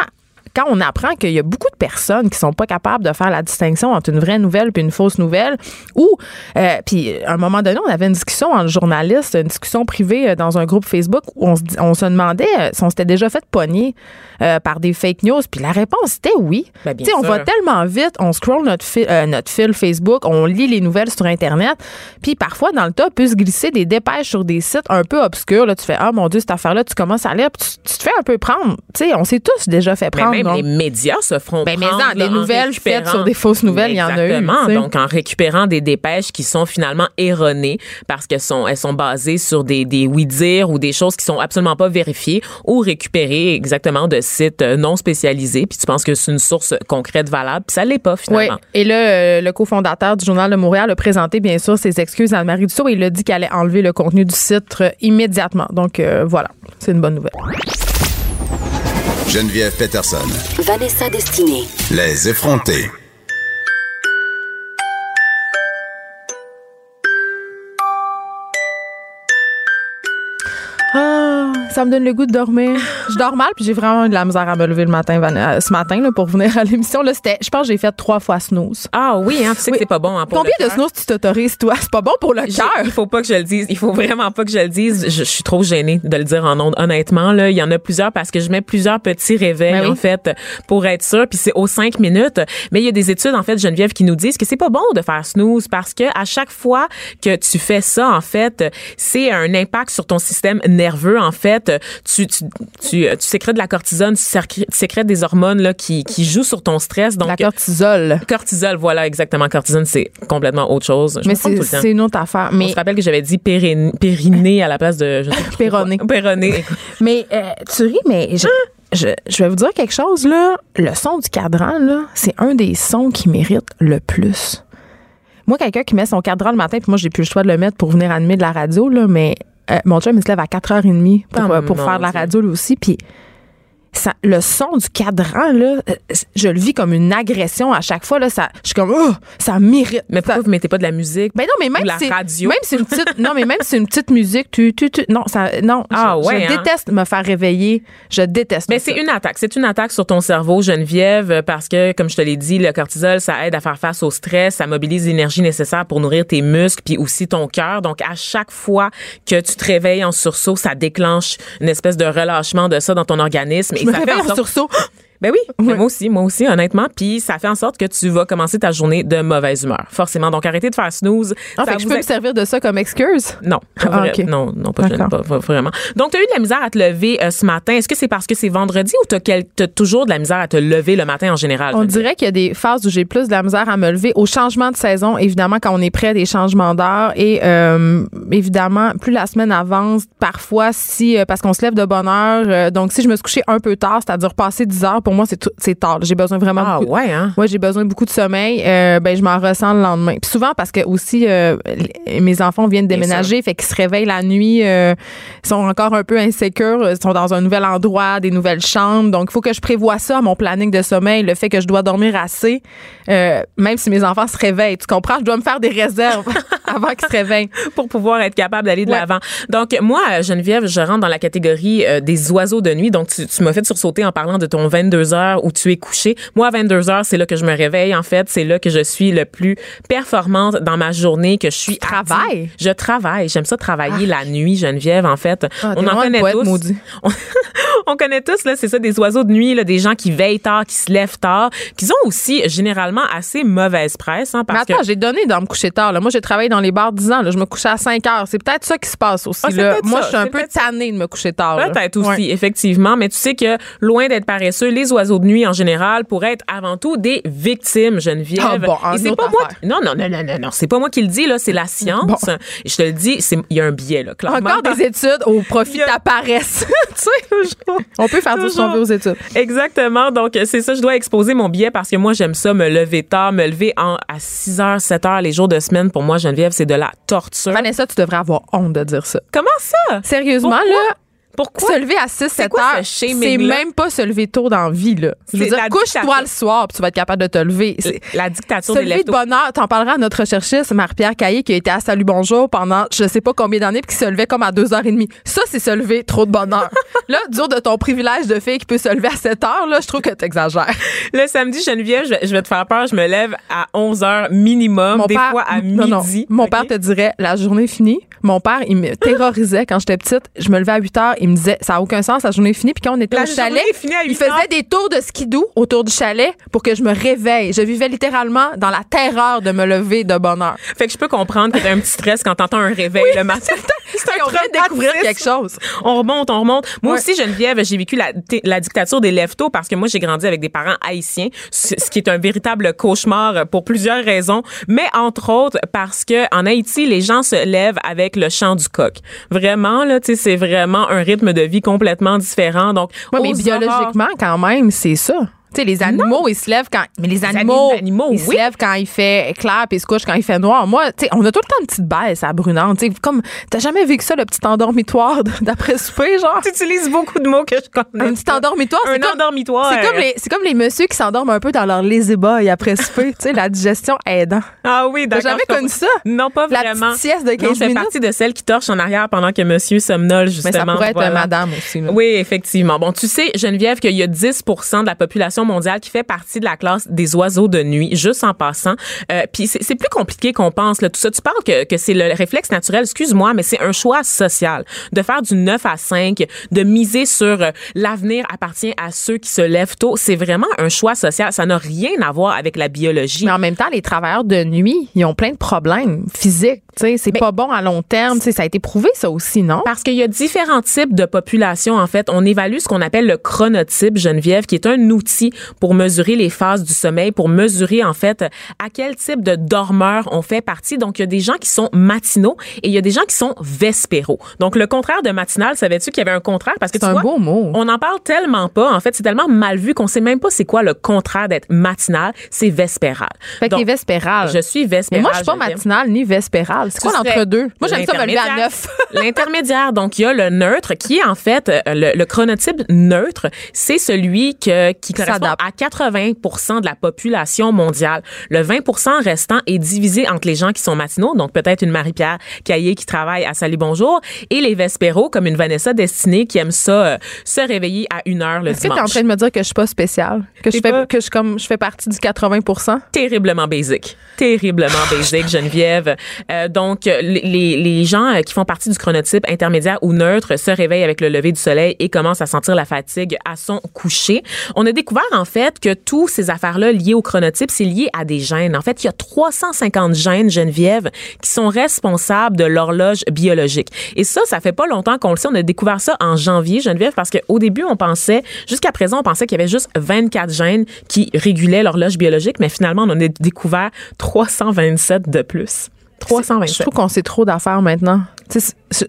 quand on apprend qu'il y a beaucoup de personnes qui sont pas capables de faire la distinction entre une vraie nouvelle puis une fausse nouvelle, ou euh, puis à un moment donné, on avait une discussion entre journalistes, une discussion privée euh, dans un groupe Facebook où on se, on se demandait euh, si on s'était déjà fait pogner euh, par des fake news, puis la réponse était oui. Ben, bien Tu sais, on va tellement vite, on scroll notre, euh, notre fil Facebook, on lit les nouvelles sur Internet, puis parfois, dans le tas, peut se glisser des dépêches sur des sites un peu obscurs. Là, tu fais, ah mon Dieu, cette affaire-là, tu commences à lire, puis tu, tu te fais un peu prendre. Tu sais, on s'est tous déjà fait Mais prendre. Donc. les médias se feront Ben, mais prendre, non, des en nouvelles faites sur des fausses nouvelles, il y en a eu, Exactement. Donc, en récupérant des dépêches qui sont finalement erronées parce qu'elles sont, elles sont basées sur des, des oui-dire ou des choses qui sont absolument pas vérifiées ou récupérées exactement de sites euh, non spécialisés. Puis tu penses que c'est une source concrète, valable, puis ça l'est pas Oui. finalement. Et là, euh, le cofondateur du Journal de Montréal a présenté, bien sûr, ses excuses à Anne-Marie Dussault et il a dit qu'elle allait enlever le contenu du site immédiatement. Donc, euh, voilà, c'est une bonne nouvelle. Geneviève Peterson. Vanessa Destinée. Les effrontés. Ah, ça me donne le goût de dormir. Je dors mal, puis j'ai vraiment eu de la misère à me lever le matin, Van- euh, ce matin, là, pour venir à l'émission. Là, c'était, je pense que j'ai fait trois fois snooze. Ah oui, hein, tu sais Oui. que c'est pas bon hein, pour Combien le de snooze tu t'autorises, toi? C'est pas bon pour le cœur. Il faut pas que je le dise. Il faut vraiment pas que je le dise. Je, je suis trop gênée de le dire en ondes. Honnêtement, là, il y en a plusieurs parce que je mets plusieurs petits réveils, Ben oui. en fait, pour être sûr. Puis c'est aux cinq minutes. Mais il y a des études, en fait, Geneviève, qui nous disent que c'est pas bon de faire snooze parce que à chaque fois que tu fais ça, en fait, c'est un impact sur ton système nerveux, en fait. Tu, tu, tu, tu sécrètes de la cortisone, tu sécrètes, des hormones, là, qui, qui jouent sur ton stress. Donc, La cortisol. cortisol, voilà, exactement. Cortisone, c'est complètement autre chose. Je Mais c'est, une autre affaire. On Mais, se rappelle que j'avais dit périn- périnée à la place de je sais mais euh, tu ris, mais je, je, je vais vous dire quelque chose, là. Le son du cadran, là, c'est un des sons qui mérite le plus. Moi, quelqu'un qui met son cadran le matin, puis moi, j'ai plus le choix de le mettre pour venir animer de la radio, là, mais euh, mon chum, il se lève à 4h30 pour, Oh, euh, pour faire de la radio, lui aussi, puis ça, le son du cadran, là, euh, je le vis comme une agression à chaque fois, là, ça, je suis comme, oh, ça mérite. Mais pourquoi Ça- vous mettez pas de la musique? ben non, mais même Ou la si radio? même si une petite non mais même si une petite musique tu tu, tu non ça non Ah je, ouais, je hein? déteste me faire réveiller, je déteste. Mais c'est une attaque. C'est une attaque sur ton cerveau, Geneviève, euh, parce que, comme je te l'ai dit, le cortisol, ça aide à faire face au stress, ça mobilise l'énergie nécessaire pour nourrir tes muscles, puis aussi ton cœur. Donc, à chaque fois que tu te réveilles en sursaut, ça déclenche une espèce de relâchement de ça dans ton organisme. Je me ça fait réveille en en sorte- sursaut. Ben oui, moi aussi, moi aussi, honnêtement. Puis ça fait en sorte que tu vas commencer ta journée de mauvaise humeur, forcément. Donc arrêtez de faire snooze. Ah, Ça fait que je peux me servir de ça comme excuse? Non, Ah, vrai. non, non, pas, D'accord. pas- pas vraiment. Donc, tu as eu de la misère à te lever euh, ce matin. Est-ce que c'est parce que c'est vendredi ou tu as, toujours de la misère à te lever le matin en général? On dirait qu'il y a des phases où j'ai plus de la misère à me lever. Au changement de saison, évidemment, quand on est près des changements d'heure et euh, évidemment, plus la semaine avance, parfois, si euh, parce qu'on se lève de bonne heure, euh, donc si je me suis couchée un peu tard, c'est-à-dire passer 10 heures, pour moi, c'est tard. J'ai besoin vraiment Ah beaucoup. ouais, hein? Moi, j'ai besoin de beaucoup de sommeil. Euh, ben, je m'en ressens le lendemain. Puis souvent parce que aussi euh, les- mes enfants viennent déménager, fait qu'ils se réveillent la nuit, euh, ils sont encore un peu insécures, ils sont dans un nouvel endroit, des nouvelles chambres. Donc, il faut que je prévoie ça à mon planning de sommeil, le fait que je dois dormir assez, euh, même si mes enfants se réveillent. Tu comprends? Je dois me faire des réserves avant qu'ils se réveillent. pour pouvoir être capable d'aller de Ouais. l'avant. Donc moi, euh, Geneviève, je rentre dans la catégorie euh, des oiseaux de nuit. Donc tu, tu m'as fait sursauter en parlant de ton 22 heures où tu es couché. Moi, à 22 heures, c'est là que je me réveille. En fait, c'est là que je suis le plus performante dans ma journée, que je suis Tu travailles? Je travaille. J'aime ça travailler la nuit, Geneviève. En fait, Ah, on en connaît poète, tous. On, on connaît tous là, c'est ça, des oiseaux de nuit, là, des gens qui veillent tard, qui se lèvent tard, qui ont aussi généralement assez mauvaise presse, hein, Mais parce attends, que j'ai donné dans me coucher tard. Là. Moi, j'ai travaillé dans les bars 10 ans. Là. Je me couchais à 5 heures. C'est peut-être ça qui se passe aussi. Ah, là. Moi, ça, je suis un peu tannée de me coucher tard. Peut-être aussi, Ouais. effectivement, mais tu sais que loin d'être paresseux, les oiseaux de nuit en général pourraient être avant tout des victimes, Geneviève. Ah bon, Et une c'est pas moi. affaire. Non, non, non, non, non, non, c'est pas moi qui le dis là, c'est la science. Bon. Et je te le dis, il y a un biais là, clairement. Encore des études au profit de ta paresse. tu sais, on peut faire tout ce qu'on Toujours. veut aux études. Exactement. Donc, c'est ça, je dois exposer mon billet parce que moi, j'aime ça, me lever tard, me lever en, à 6 heures, 7 heures les jours de semaine. Pour moi, Geneviève, c'est de la torture. Vanessa, tu devrais avoir honte de dire ça. Comment ça? Sérieusement, Pourquoi? là, Pourquoi? Se lever à 6, 7 quoi heures, ce c'est même pas se lever tôt dans la vie, là. Je veux dire, couche-toi le soir, puis tu vas être capable de te lever. La dictature Se lever de bonne heure, t'en parleras à notre recherchiste, Marie-Pierre Caillé, qui a été à Salut Bonjour pendant je sais pas combien d'années, puis qui se levait comme à 2h30. Ça, c'est se lever trop de bonne heure. là, dur de ton privilège de fille qui peut se lever à 7 heures, là, je trouve que t'exagères. Le samedi, Geneviève, je, je vais te faire peur, je me lève à 11 h minimum, des fois à midi. non, non. Mon père te dirait la journée est finie. Mon père, il me terrorisait quand j'étais petite. Je me levais à 8 heures. Il me disait ça n'a aucun sens, la journée est finie. Puis quand on était La au chalet, il 8 faisait des tours de skidoo autour du chalet pour que je me réveille. Je vivais littéralement dans la terreur de me lever de bonne heure. Fait que je peux comprendre que t'as un petit stress quand t'entends un réveil le matin. C'est on vient de découvrir quelque chose. On remonte, on remonte. Moi Ouais. aussi, Geneviève, j'ai vécu la, la dictature des leftos parce que moi, j'ai grandi avec des parents haïtiens, ce ce qui est un véritable cauchemar pour plusieurs raisons, mais entre autres parce que en Haïti, les gens se lèvent avec le chant du coq. Vraiment, là, tu sais, c'est vraiment un rythme de vie complètement différent. Donc, Ouais, mais biologiquement, quand même, c'est ça. Tu sais, les animaux, ils se lèvent quand. Mais les animaux, les animaux, ils se lèvent quand il fait clair puis ils se couchent quand il fait noir. Moi, tu sais, on a tout le temps une petite baisse à brunante. Tu comme, t'as jamais vécu ça, le petit endormitoire d'après souper, genre? Tu utilises beaucoup de mots que je connais. Un petit endormitoire, Un c'est comme, endormitoire. c'est comme les, c'est comme les messieurs qui s'endorment un peu dans leur lazy-boy après souper. tu sais, la digestion aidant. Ah oui, T'as d'accord. jamais je connu ça? Non, pas La vraiment. petite sieste de Non, 15 je fais minutes? partie de celles qui torchent en arrière pendant que monsieur somnole, Mais justement. ça pourrait être Voilà. madame aussi. là. Oui, effectivement. Bon, tu sais, Geneviève, qu'il y a 10 de la population mondiale qui fait partie de la classe des oiseaux de nuit, juste en passant. Euh, Puis c'est plus compliqué qu'on pense, là, tout ça. Tu parles que, que c'est le réflexe naturel, excuse-moi, mais c'est un choix social de faire du 9 à 5, de miser sur euh, l'avenir appartient à ceux qui se lèvent tôt. C'est vraiment un choix social. Ça n'a rien à voir avec la biologie. Mais en même temps, les travailleurs de nuit, ils ont plein de problèmes physiques. C'est pas bon à long terme. Ça a été prouvé, ça aussi, non? Parce qu'il y a différents types de populations, en fait. On évalue ce qu'on appelle le chronotype, Geneviève, qui est un outil pour mesurer les phases du sommeil, pour mesurer, en fait, à quel type de dormeur on fait partie. Donc, il y a des gens qui sont matinaux et il y a des gens qui sont vespéraux. Donc, le contraire de matinal, savais-tu qu'il y avait un contraire? Parce que C'est un vois, beau mot. On n'en parle tellement pas. En fait, c'est tellement mal vu qu'on sait même pas c'est quoi le contraire d'être matinal. C'est vespéral. Fait que Donc, vespéral. Je suis Mais vespéral. moi, je suis pas matinale ni C'est quoi l'entre-deux? Moi, j'aime ça me lever à l'intermédiaire. 9. L'intermédiaire, donc il y a le neutre qui est en fait euh, le, le chronotype neutre, c'est celui que, qui correspond s'adapte. à 80% de la population mondiale. Le 20 restant est divisé entre les gens qui sont matinaux, donc peut-être une Marie-Pierre Caillé qui travaille à Salut Bonjour, et les vespéros comme une Vanessa Destinée qui aime ça euh, se réveiller à une heure le Est-ce que t'es en dimanche. train de me dire que je suis pas spéciale? Que je fais, pas- que je, comme, je fais partie du 80 terriblement basic. Terriblement basic, Geneviève. Euh, donc, euh, les, gens euh, qui font partie du chronotype intermédiaire ou neutre se réveillent avec le lever du soleil et commencent à sentir la fatigue à son coucher. On a découvert, en fait, que tous ces affaires-là liées au chronotype, c'est lié à des gènes. En fait, il y a 350 gènes, Geneviève, qui sont responsables de l'horloge biologique. Et ça, ça fait pas longtemps qu'on le sait. On a découvert ça en janvier, Geneviève, parce qu'au début, on pensait, jusqu'à présent, on pensait qu'il y avait juste 24 gènes qui régulaient l'horloge biologique, mais finalement, on en a découvert 327 de plus. Je 327. trouve qu'on sait trop d'affaires maintenant.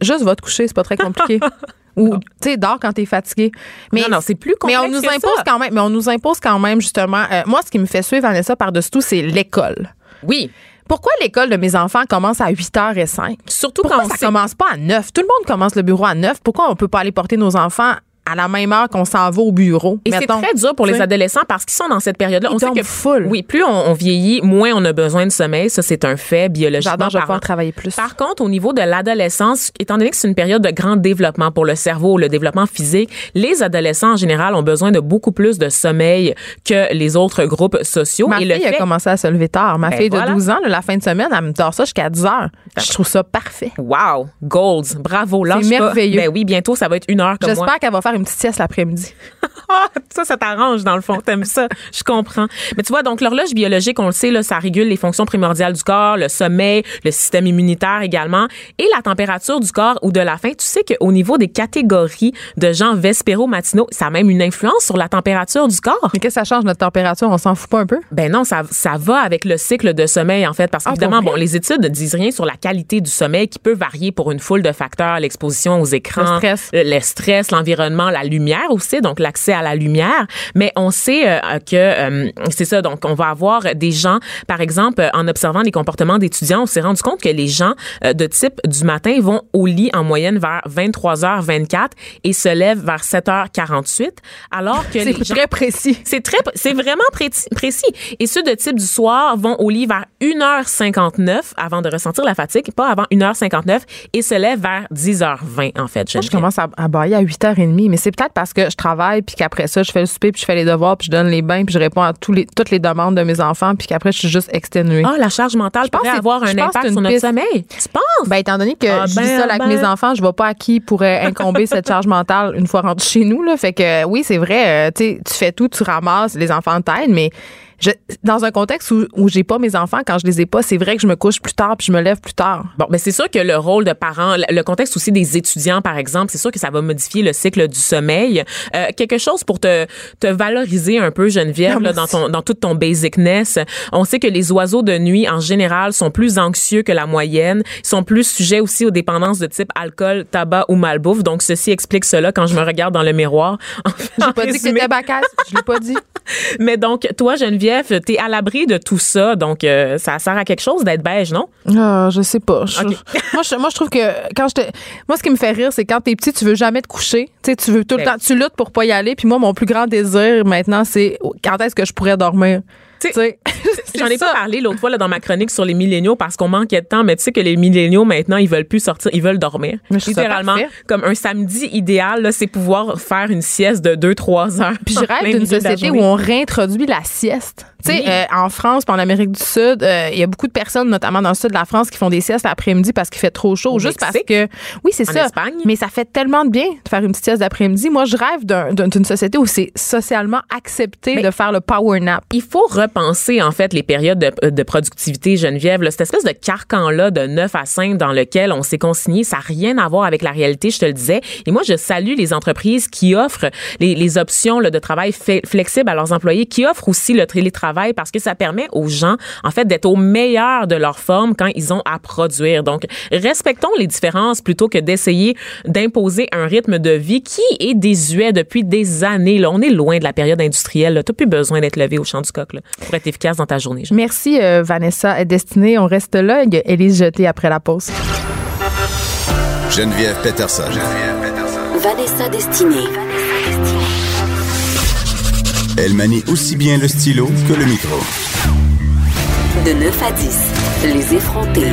Juste va te coucher, c'est pas très compliqué. Ou, tu sais, dors quand t'es fatigué. Mais, non, non, c'est plus mais complexe on nous que impose ça. quand même, mais on nous impose quand même, justement. euh, moi, ce qui me fait suivre, Vanessa, par-dessus tout, c'est l'école. Oui. Pourquoi l'école de mes enfants commence à 8h05? Surtout Pourquoi quand on ça sait- commence pas à 9? Tout le monde commence le bureau à 9. Pourquoi on peut pas aller porter nos enfants à la même heure qu'on s'en va au bureau? Et c'est très dur pour les adolescents parce qu'ils sont dans cette période-là. On sait que full. Oui, plus on, on vieillit, moins on a besoin de sommeil. Ça, c'est un fait biologiquement. J'adore, je vais travailler plus. Par contre, au niveau de l'adolescence, étant donné que c'est une période de grand développement pour le cerveau, le développement physique, les adolescents en général ont besoin de beaucoup plus de sommeil que les autres groupes sociaux. Ma Et le fille a fait- commencé à se lever tard. Ma Ben fille de voilà. 12 ans, la fin de semaine, elle me dort ça jusqu'à 10 heures. Je trouve ça parfait. Wow, Golds, bravo, C'est merveilleux. Ben oui, bientôt ça va être une heure comme moi. J'espère qu'elle va faire une petite sieste l'après-midi. Ah, ça, ça t'arrange dans le fond. T'aimes ça. Je comprends. Mais tu vois, donc l'horloge biologique, on le sait, là, ça régule les fonctions primordiales du corps, le sommeil, le système immunitaire également, et la température du corps ou de la faim. Tu sais qu'au niveau des catégories de gens vespéro-matinaux, ça a même une influence sur la température du corps? Mais qu'est-ce que ça change notre température? On s'en fout pas un peu? Ben non, ça, ça va avec le cycle de sommeil, en fait, parce Ah, qu'évidemment, pour bon, les études ne disent rien sur la qualité du sommeil qui peut varier pour une foule de facteurs, l'exposition aux écrans, le stress, l'environnement évidemment la lumière aussi, donc l'accès à la lumière, mais on sait euh, que euh, c'est ça. Donc, on va avoir des gens, par exemple, en observant les comportements d'étudiants, on s'est rendu compte que les gens euh, de type du matin vont au lit en moyenne vers 23h24 et se lèvent vers 7h48, alors que C'est gens très précis. c'est très, c'est vraiment précis, précis. Et ceux de type du soir vont au lit vers 1h59 avant de ressentir la fatigue, pas avant 1h59 et se lèvent vers 10h20 en fait. Moi, je commence à, à bailler à 8h30, mais c'est peut-être parce que je travaille, puis qu'après ça, je fais le souper, puis je fais les devoirs, puis je donne les bains, puis je réponds à tous les, toutes les demandes de mes enfants, puis qu'après, je suis juste exténuée. Ah, la charge mentale pense pourrait avoir je un impact sur notre piste. sommeil. Tu penses? Ben, étant donné que Ah, je ben, vis seule avec ben. mes enfants, je vois pas à qui pourrait incomber cette charge mentale une fois rentré chez nous. Là. Fait que oui, c'est vrai, euh, tu sais, tu fais tout, tu ramasses, les enfants t'aident, mais je, dans un contexte où, où j'ai pas mes enfants, quand je les ai pas, c'est vrai que je me couche plus tard puis je me lève plus tard. Bon, ben c'est sûr que le rôle de parent, le- contexte aussi des étudiants, par exemple, c'est sûr que ça va modifier le cycle du sommeil. Euh, quelque chose pour te, te valoriser un peu, Geneviève, Non, là, mais dans ton dans toute ton basicness. On sait que les oiseaux de nuit, en général, sont plus anxieux que la moyenne. Ils sont plus sujets aussi aux dépendances de type alcool, tabac ou malbouffe. Donc, ceci explique cela quand je me regarde dans le miroir. En fait, J'ai pas dit que c'était bacasse, je l'ai pas dit. Mais donc, toi, Geneviève, t'es à l'abri de tout ça. Donc, euh, ça sert à quelque chose d'être beige, non? Ah, je sais pas. Je- moi, je, moi, je trouve que quand je te, moi, ce qui me fait rire, c'est quand t'es petit, tu veux jamais te coucher. Tu sais, tu veux tout le Ben temps, tu luttes pour pas y aller. Puis moi, mon plus grand désir maintenant, c'est quand est-ce que je pourrais dormir? J'en ai pas parlé l'autre fois là, dans ma chronique sur les milléniaux parce qu'on manquait de temps, mais tu sais que les milléniaux maintenant ils veulent plus sortir, ils veulent dormir. Je Littéralement, comme un samedi idéal, c'est pouvoir faire une sieste de 2-3 heures. Puis je rêve d'une société où on réintroduit la sieste. Tu sais, Oui. euh, en France, puis en Amérique du Sud, euh, il y a beaucoup de personnes, notamment dans le sud de la France, qui font des siestes l'après-midi parce qu'il fait trop chaud, Au juste Mexique? parce que, oui, c'est ça. Espagne? Mais ça fait tellement de bien de faire une petite sieste d'après-midi. Moi, je rêve d'un- d'un- d'une société où c'est socialement accepté Mais- de faire le power nap. il faut repenser en fait les périodes de, de productivité Geneviève là, cette espèce de carcan là de 9 à 5 dans lequel on s'est consigné ça n'a rien à voir avec la réalité je te le disais. Et moi je salue les entreprises qui offrent les, les options là, de travail flexible à leurs employés qui offrent aussi le télétravail parce que ça permet aux gens en fait d'être au meilleur de leur forme quand ils ont à produire. Donc respectons les différences plutôt que d'essayer d'imposer un rythme de vie qui est désuet depuis des années là. On est loin de la période industrielle tu n'as plus besoin d'être levé au champ du coq là, pour être efficace dans ta journée. Merci, euh, Vanessa Destinée. On reste là. Il y a Élise Jeté après la pause. Geneviève Peterson. Vanessa Destinée. Elle manie aussi bien le stylo que le micro. De 9 à 10, les effrontés.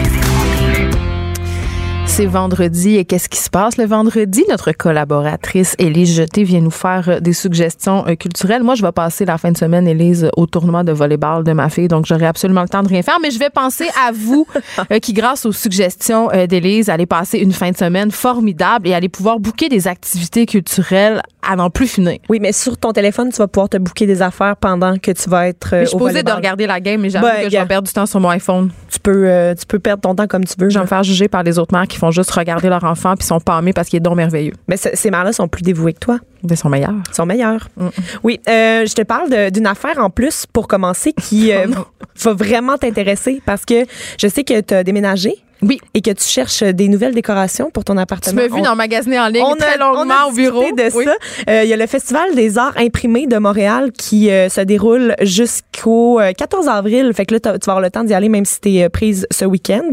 C'est vendredi et qu'est-ce qui se passe le vendredi? Notre collaboratrice Élise Jeté vient nous faire euh, des suggestions euh, culturelles. Moi, je vais passer la fin de semaine, Élise, au tournoi de volleyball de ma fille, donc j'aurai absolument le temps de rien faire, mais je vais penser à vous euh, qui, grâce aux suggestions d'Élise, allez passer une fin de semaine formidable et allez pouvoir booker des activités culturelles à n'en plus finir. Oui, mais sur ton téléphone, tu vas pouvoir te booker des affaires pendant que tu vas être. euh, Je suis au posée de regarder la game, mais j'avoue Ben, que je vais perdre du temps sur mon iPhone. Tu peux, euh, tu peux perdre ton temps comme tu veux. Je vais me faire juger par les autres mères qui font juste regarder leur enfant puis sont pâmés parce qu'il est donc merveilleux. Mais ce- ces mères-là sont plus dévouées que toi. Ils sont meilleurs. Ils sont meilleurs. Oui, euh, je te parle d'une affaire en plus pour commencer qui euh, va vraiment t'intéresser parce que je sais que tu as déménagé. Oui. Et que tu cherches des nouvelles décorations pour ton Tu appartement? m'as vu On- dans magasiner en ligne on très a- longuement on a au bureau. de Oui. ça. Euh, Il y a le Festival des arts imprimés de Montréal qui euh, se déroule jusqu'au euh, 14 avril. Fait que là, tu vas avoir le temps d'y aller même si tu es prise ce week-end.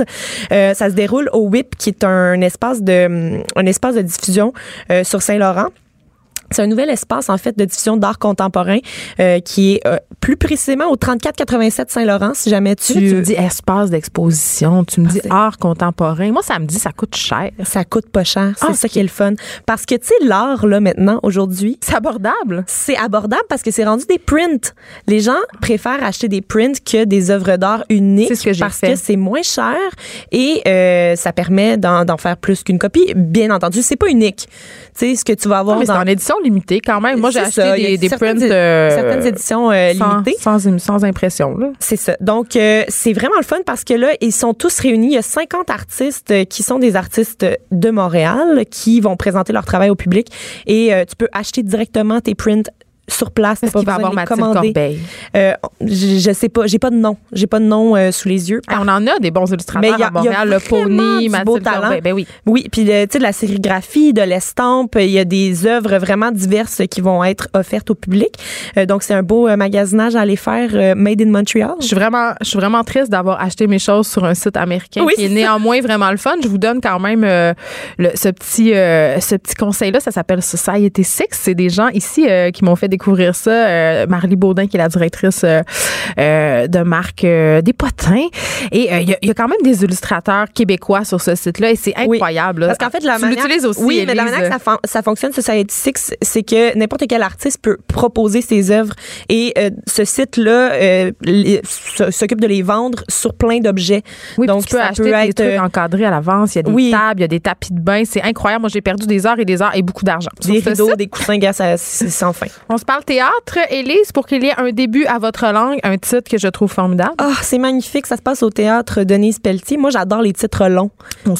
Euh, ça se déroule au WIP qui est un espace de, hum, un espace de diffusion euh, sur Saint-Laurent. C'est un nouvel espace, en fait, de diffusion d'art contemporain euh, qui est euh, plus précisément au 3487 Saint-Laurent, si jamais tu... Tu, tu me dis espace d'exposition, tu me dis c'est- art contemporain. Moi, ça me dit ça coûte cher. Ça coûte pas cher. C'est Ah, ça qui est le fun. Parce que, tu sais, l'art, là, maintenant, aujourd'hui, C'est abordable. c'est abordable parce que c'est rendu des prints. Les gens préfèrent acheter des prints que des œuvres d'art uniques ce que parce fait. que c'est moins cher et euh, ça permet d'en faire plus qu'une copie. Bien entendu, c'est pas unique. Tu sais, ce que tu vas avoir mais dans en édition limitée quand même. Moi, j'ai acheté ça, des, des certaines prints euh, certaines éditions euh, sans, limitées. sans, sans impression. C'est ça. Donc, euh, c'est vraiment le fun parce que là, ils sont tous réunis. Il y a 50 artistes qui sont des artistes de Montréal qui vont présenter leur travail au public et tu peux acheter directement tes prints sur place. Est-ce qu'il va avoir Mathilde. Corbeil? Euh, je, je sais pas, j'ai pas de nom. J'ai pas de nom euh, sous les yeux. Ah, on en a des bons illustrateurs Mais il y a- à Montréal, y a le Pony, du beau Mathilde talent. Corbeil. Ben oui. Oui, puis le- tu sais de la sérigraphie, de l'estampe, il y a des œuvres vraiment diverses qui vont être offertes au public. Euh, donc c'est un beau euh, magasinage à aller faire euh, Made in Montreal. Je suis vraiment, je suis vraiment triste d'avoir acheté mes choses sur un site américain Oui, qui est néanmoins vraiment le fun. Je vous donne quand même euh, le- ce petit, euh, ce petit conseil-là. Ça s'appelle Society Six. C'est des gens ici euh, qui m'ont fait découvrir ça. Euh, Marlie Baudin, qui est la directrice euh, euh, de marque euh, des potins. Et il y, a- il y a quand même des illustrateurs québécois sur ce site-là et c'est incroyable. Parce qu'en fait, la tu manière, aussi. Oui, mais la manière que ça, fon- ça fonctionne, Society Six, c'est que n'importe quel artiste peut proposer ses œuvres et ce site-là s'occupe de les vendre sur plein d'objets. Oui, Donc, tu peux ça acheter peut des être, trucs euh, encadrés à l'avance. Il y a des oui. tables, il y a des tapis de bain. C'est incroyable. Moi, j'ai perdu des heures et des heures et beaucoup d'argent. Des rideaux, des coussins, gars, c'est sans fin. On se parle théâtre, Élise, pour qu'il y ait un début à votre langue, un titre que je trouve formidable. Ah, c'est magnifique. Ça se passe au théâtre Denise Pelletier. Moi, j'adore les titres longs.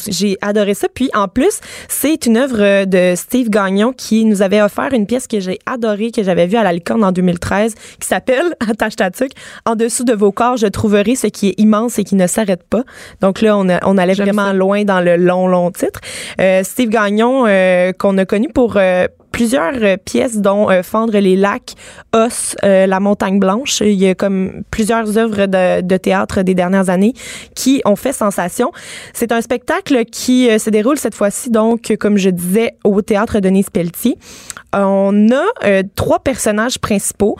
J'ai adoré ça. Puis, en plus, c'est une œuvre de Steve Gagnon qui nous avait offert une pièce que j'ai adorée, que j'avais vue à la Licorne en 2013, qui s'appelle, attache ta tuque, En dessous de vos corps, je trouverai ce qui est immense et qui ne s'arrête pas. Donc là, on, a- on allait vraiment ça. loin dans le long, long titre. Euh, Steve Gagnon, euh, qu'on a connu pour euh, plusieurs euh, pièces, dont euh, Fendre les lacs, Os, euh, La montagne blanche. Il y a comme plusieurs œuvres de, de théâtre des dernières années qui ont fait sensation. C'est un spectacle qui se déroule cette fois-ci, donc, comme je disais, au théâtre Denise Pelletier. On a trois personnages principaux.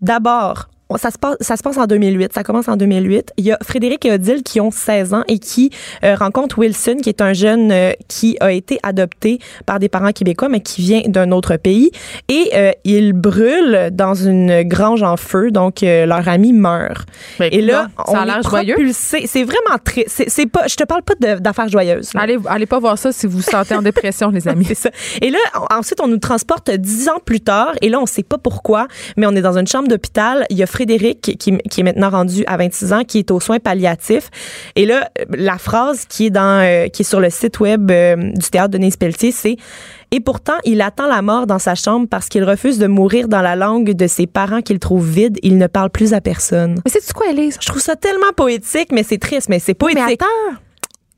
D'abord, ça se, passe, ça se passe en 2008. Ça commence en 2008. Il y a Frédéric et Odile qui ont 16 ans et qui euh, rencontrent Wilson, qui est un jeune euh, qui a été adopté par des parents québécois, mais qui vient d'un autre pays. Et euh, ils brûlent dans une grange en feu. Donc, euh, leur ami meurt. Et là, ça a on l'air est joyeux. propulsé. C'est vraiment très... C'est pas... Je te parle pas d'affaires joyeuses. là. Allez, allez pas voir ça si vous vous sentez en dépression, les amis. Ça. Et là, ensuite, on nous transporte dix ans plus tard. Et là, on sait pas pourquoi, mais on est dans une chambre d'hôpital. Il y a Frédéric, qui, qui est maintenant rendu à 26 ans, qui est aux soins palliatifs. Et là, la phrase qui est dans, euh, qui est sur le site web euh, du théâtre de Denise Pelletier, c'est et pourtant, il attend la mort dans sa chambre parce qu'il refuse de mourir dans la langue de ses parents qu'il trouve vide. Il ne parle plus à personne. Mais c'est quoi, Élise? Je trouve ça tellement poétique, mais c'est triste, mais c'est Mais poétique. attends.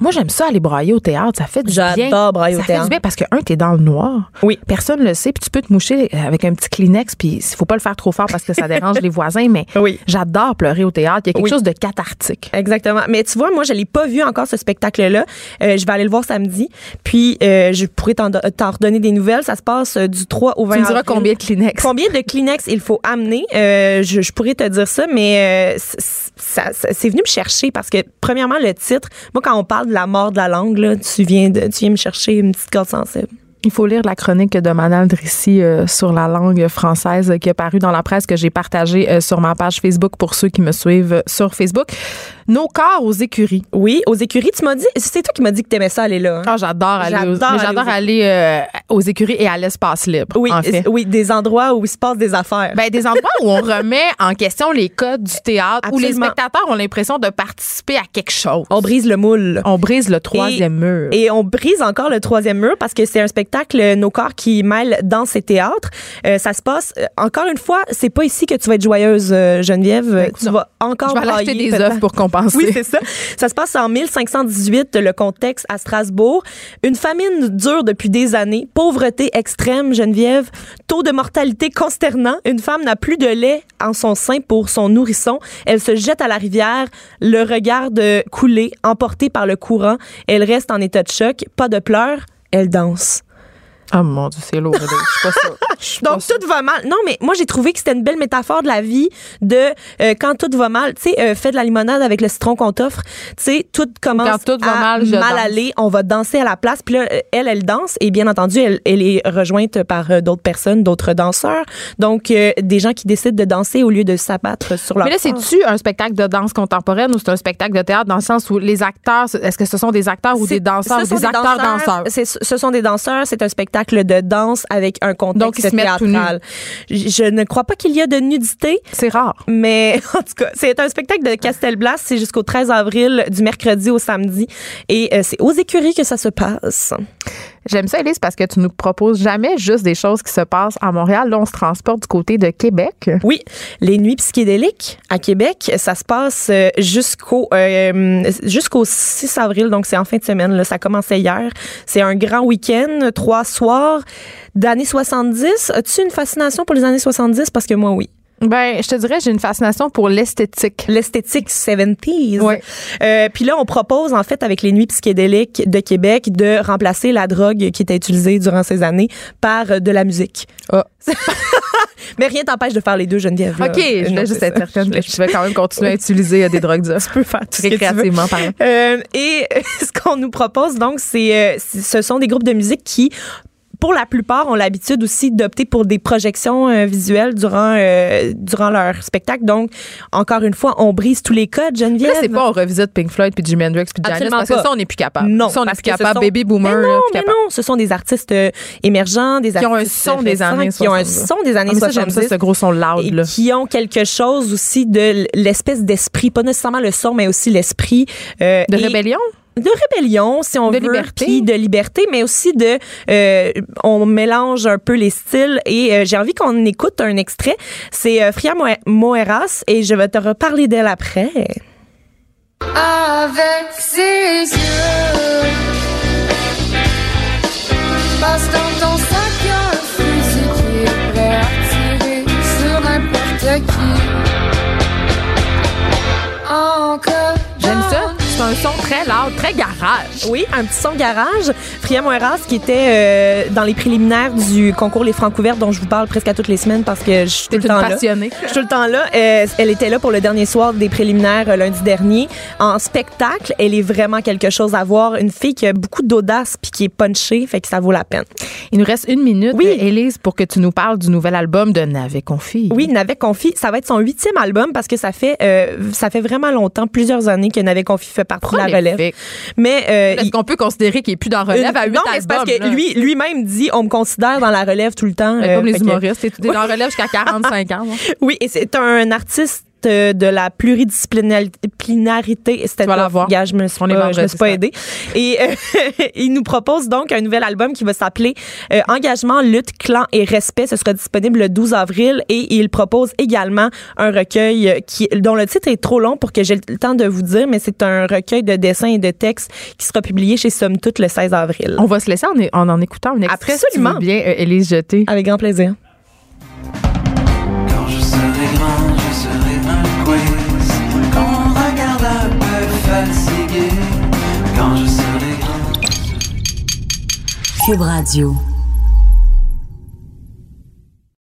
Moi, j'aime ça aller brailler au théâtre. Ça fait du bien. J'adore brailler au ça fait théâtre. du bien parce que, un, t'es dans le noir. Oui. Personne le sait. Puis tu peux te moucher avec un petit Kleenex. Puis il faut pas le faire trop fort parce que ça dérange les voisins. Mais Oui. j'adore pleurer au théâtre. Il y a quelque Oui. chose de cathartique. Exactement. Mais tu vois, moi, je l'ai pas vu encore ce spectacle-là. Euh, je vais aller le voir samedi. Puis, euh, je pourrais t'en, t'en redonner des nouvelles. Ça se passe euh, du 3 au 20 Tu me diras avril. combien de Kleenex. Combien de Kleenex il faut amener? Euh, je, je pourrais te dire ça, mais euh, ça- c'est venu me chercher parce que, premièrement, le titre, moi, quand on parle de la mort de la langue, tu, viens de, tu viens me chercher une petite corde sensible. Il faut lire la chronique de Manal Drissi euh, sur la langue française qui est parue dans la presse que j'ai partagée euh, sur ma page Facebook pour ceux qui me suivent euh, sur Facebook. Nos corps aux écuries. Oui, aux écuries, tu m'as dit, c'est toi qui m'as dit que t'aimais ça aller là. hein? Ah, j'adore aller, aux, J'adore mais aller j'adore aux aller euh, aux écuries et à l'espace libre. oui, en fait. oui, des endroits où il se passe des affaires. Ben, des endroits où on remet en question les codes du théâtre, où les spectateurs ont l'impression de participer à quelque chose. on brise le moule. On brise le troisième mur. Et on brise encore le troisième mur parce que c'est un spectacle euh, Nos corps qui mêle danse et théâtre. Euh, ça se passe, euh, encore une fois, c'est pas ici que tu vas être joyeuse, Geneviève. Tu vas encore Je vais acheter des œufs pour compenser. Oui, c'est ça. Ça se passe en 1518, le contexte à Strasbourg. Une famine dure depuis des années. Pauvreté extrême, Geneviève. Taux de mortalité consternant. Une femme n'a plus de lait en son sein pour son nourrisson. Elle se jette à la rivière, le regarde couler, emportée par le courant. Elle reste en état de choc. Pas de pleurs. Elle danse. Oh mon Dieu, c'est lourd. Je suis pas sûre. Pas Donc, sûre. tout va mal. Non, mais moi, j'ai trouvé que c'était une belle métaphore de la vie de euh, quand tout va mal. Tu sais, euh, fais de la limonade avec le citron qu'on t'offre. Tu sais, tout commence Quand tout va à mal, je danse. aller. On va danser à la place. Puis là, elle, elle danse. Et bien entendu, elle, elle est rejointe par euh, d'autres personnes, d'autres danseurs. Donc, euh, des gens qui décident de danser au lieu de s'abattre sur leur Mais là, corps. c'est-tu un spectacle de danse contemporaine ou c'est un spectacle de théâtre dans le sens où les acteurs, est-ce que ce sont des acteurs ou C'est- des danseurs ou sont des acteurs danseurs? C'est- Ce sont des danseurs. C'est un spectacle de danse avec un contexte Donc, théâtral. Je je ne crois pas qu'il y a de nudité. C'est rare. Mais en tout cas, c'est un spectacle de Castelblas. C'est jusqu'au 13 avril, du mercredi au samedi. Et euh, c'est aux écuries que ça se passe. J'aime ça, Elise, parce que tu nous proposes jamais juste des choses qui se passent à Montréal. Là, on se transporte du côté de Québec. Oui, les nuits psychédéliques à Québec, ça se passe euh, jusqu'au euh, jusqu'au 6 avril, donc c'est en fin de semaine. Là, ça commençait hier. C'est un grand week-end, trois soirs d'années 70. As-tu une fascination pour les années 70? Parce que moi, oui. Ben, je te dirais, j'ai une fascination pour l'esthétique. L'esthétique 70s. Ouais. Euh, Puis là, on propose, en fait, avec les nuits psychédéliques de Québec, de remplacer la drogue qui était utilisée durant ces années par euh, de la musique. Ah. Mais rien t'empêche de faire les deux, Geneviève. là. OK, je Non, voulais juste être certaine que je vais quand même continuer à utiliser euh, des drogues dures. Tu peux faire tout ce que tu veux. Récréativement. Euh, et euh, ce qu'on nous propose, donc, euh, c'est- ce sont des groupes de musique qui pour la plupart, ont l'habitude aussi d'opter pour des projections euh, visuelles durant euh, durant leur spectacle. Donc, encore une fois, on brise tous les codes, Geneviève. Là, c'est pas on revisite Pink Floyd puis Jimi Hendrix puis Janis parce que pas. ça, on n'est plus capable. Non, ça, on n'est plus que ce capable. sont- Baby boomer, mais là, non, plus mais capable. non, ce sont des artistes euh, émergents, des Qui ont un artistes son des années qui ont un 70. son des années Ah, ça, j'aime 70 ça, ce gros son loud, et là. qui ont quelque chose aussi de l'espèce d'esprit, pas nécessairement le son, mais aussi l'esprit euh, De rébellion? De rébellion, si on De veut, liberté. puis de liberté, mais aussi de, euh, on mélange un peu les styles. Et euh, j'ai envie qu'on écoute un extrait. C'est euh, Fria Moe- Moeras et je vais te reparler d'elle après. avec ses yeux. Passe dans ton sac un fusil qui est prêt à tirer sur n'importe qui. Encore. J'aime ça. C'est un son très loud, très garage. Oui, un petit son garage. Fria Moeras qui était euh, dans les préliminaires du concours Les Francs ouverts dont je vous parle presque à toutes les semaines parce que je suis tout le temps là. passionnée. Je suis tout le temps là. Euh, elle était là pour le dernier soir des préliminaires euh, lundi dernier. En spectacle, elle est vraiment quelque chose à voir. Une fille qui a beaucoup d'audace puis qui est punchée, fait que ça vaut la peine. Il nous reste une minute, Oui. Élise, pour que tu nous parles du nouvel album de Navet Confi. Oui, Navet Confi, ça va être son huitième album parce que ça fait ça fait vraiment longtemps, plusieurs années que Navet Confi fait partie de la relève. Prolifique. Mais euh, Est-ce qu'on peut considérer qu'il est plus dans relève? À huit non, mais c'est parce que là? lui lui-même dit on me considère dans la relève tout le temps. Ben, euh, comme les fait que- humoristes, t'es t'es dans relève jusqu'à 45 ans. Oui, et c'est un artiste euh, de la pluridisciplinarité. C'était pas- la voir. Gars, je me suis On pas, je me suis pas aidée. Et euh, il nous propose donc un nouvel album qui va s'appeler euh, Engagement, lutte, clan et respect. Ce sera disponible le 12 avril et il propose également un recueil euh, qui dont le titre est trop long pour que j'ai le temps de vous dire, mais c'est un recueil de dessins et de textes qui sera publié chez Somme Toute le 16 avril. On va se laisser en, en, en écoutant un extrait. si tu Absolument. veux bien, euh, Élise Jeté. Avec grand plaisir. Quand je serai grand, Cube Radio.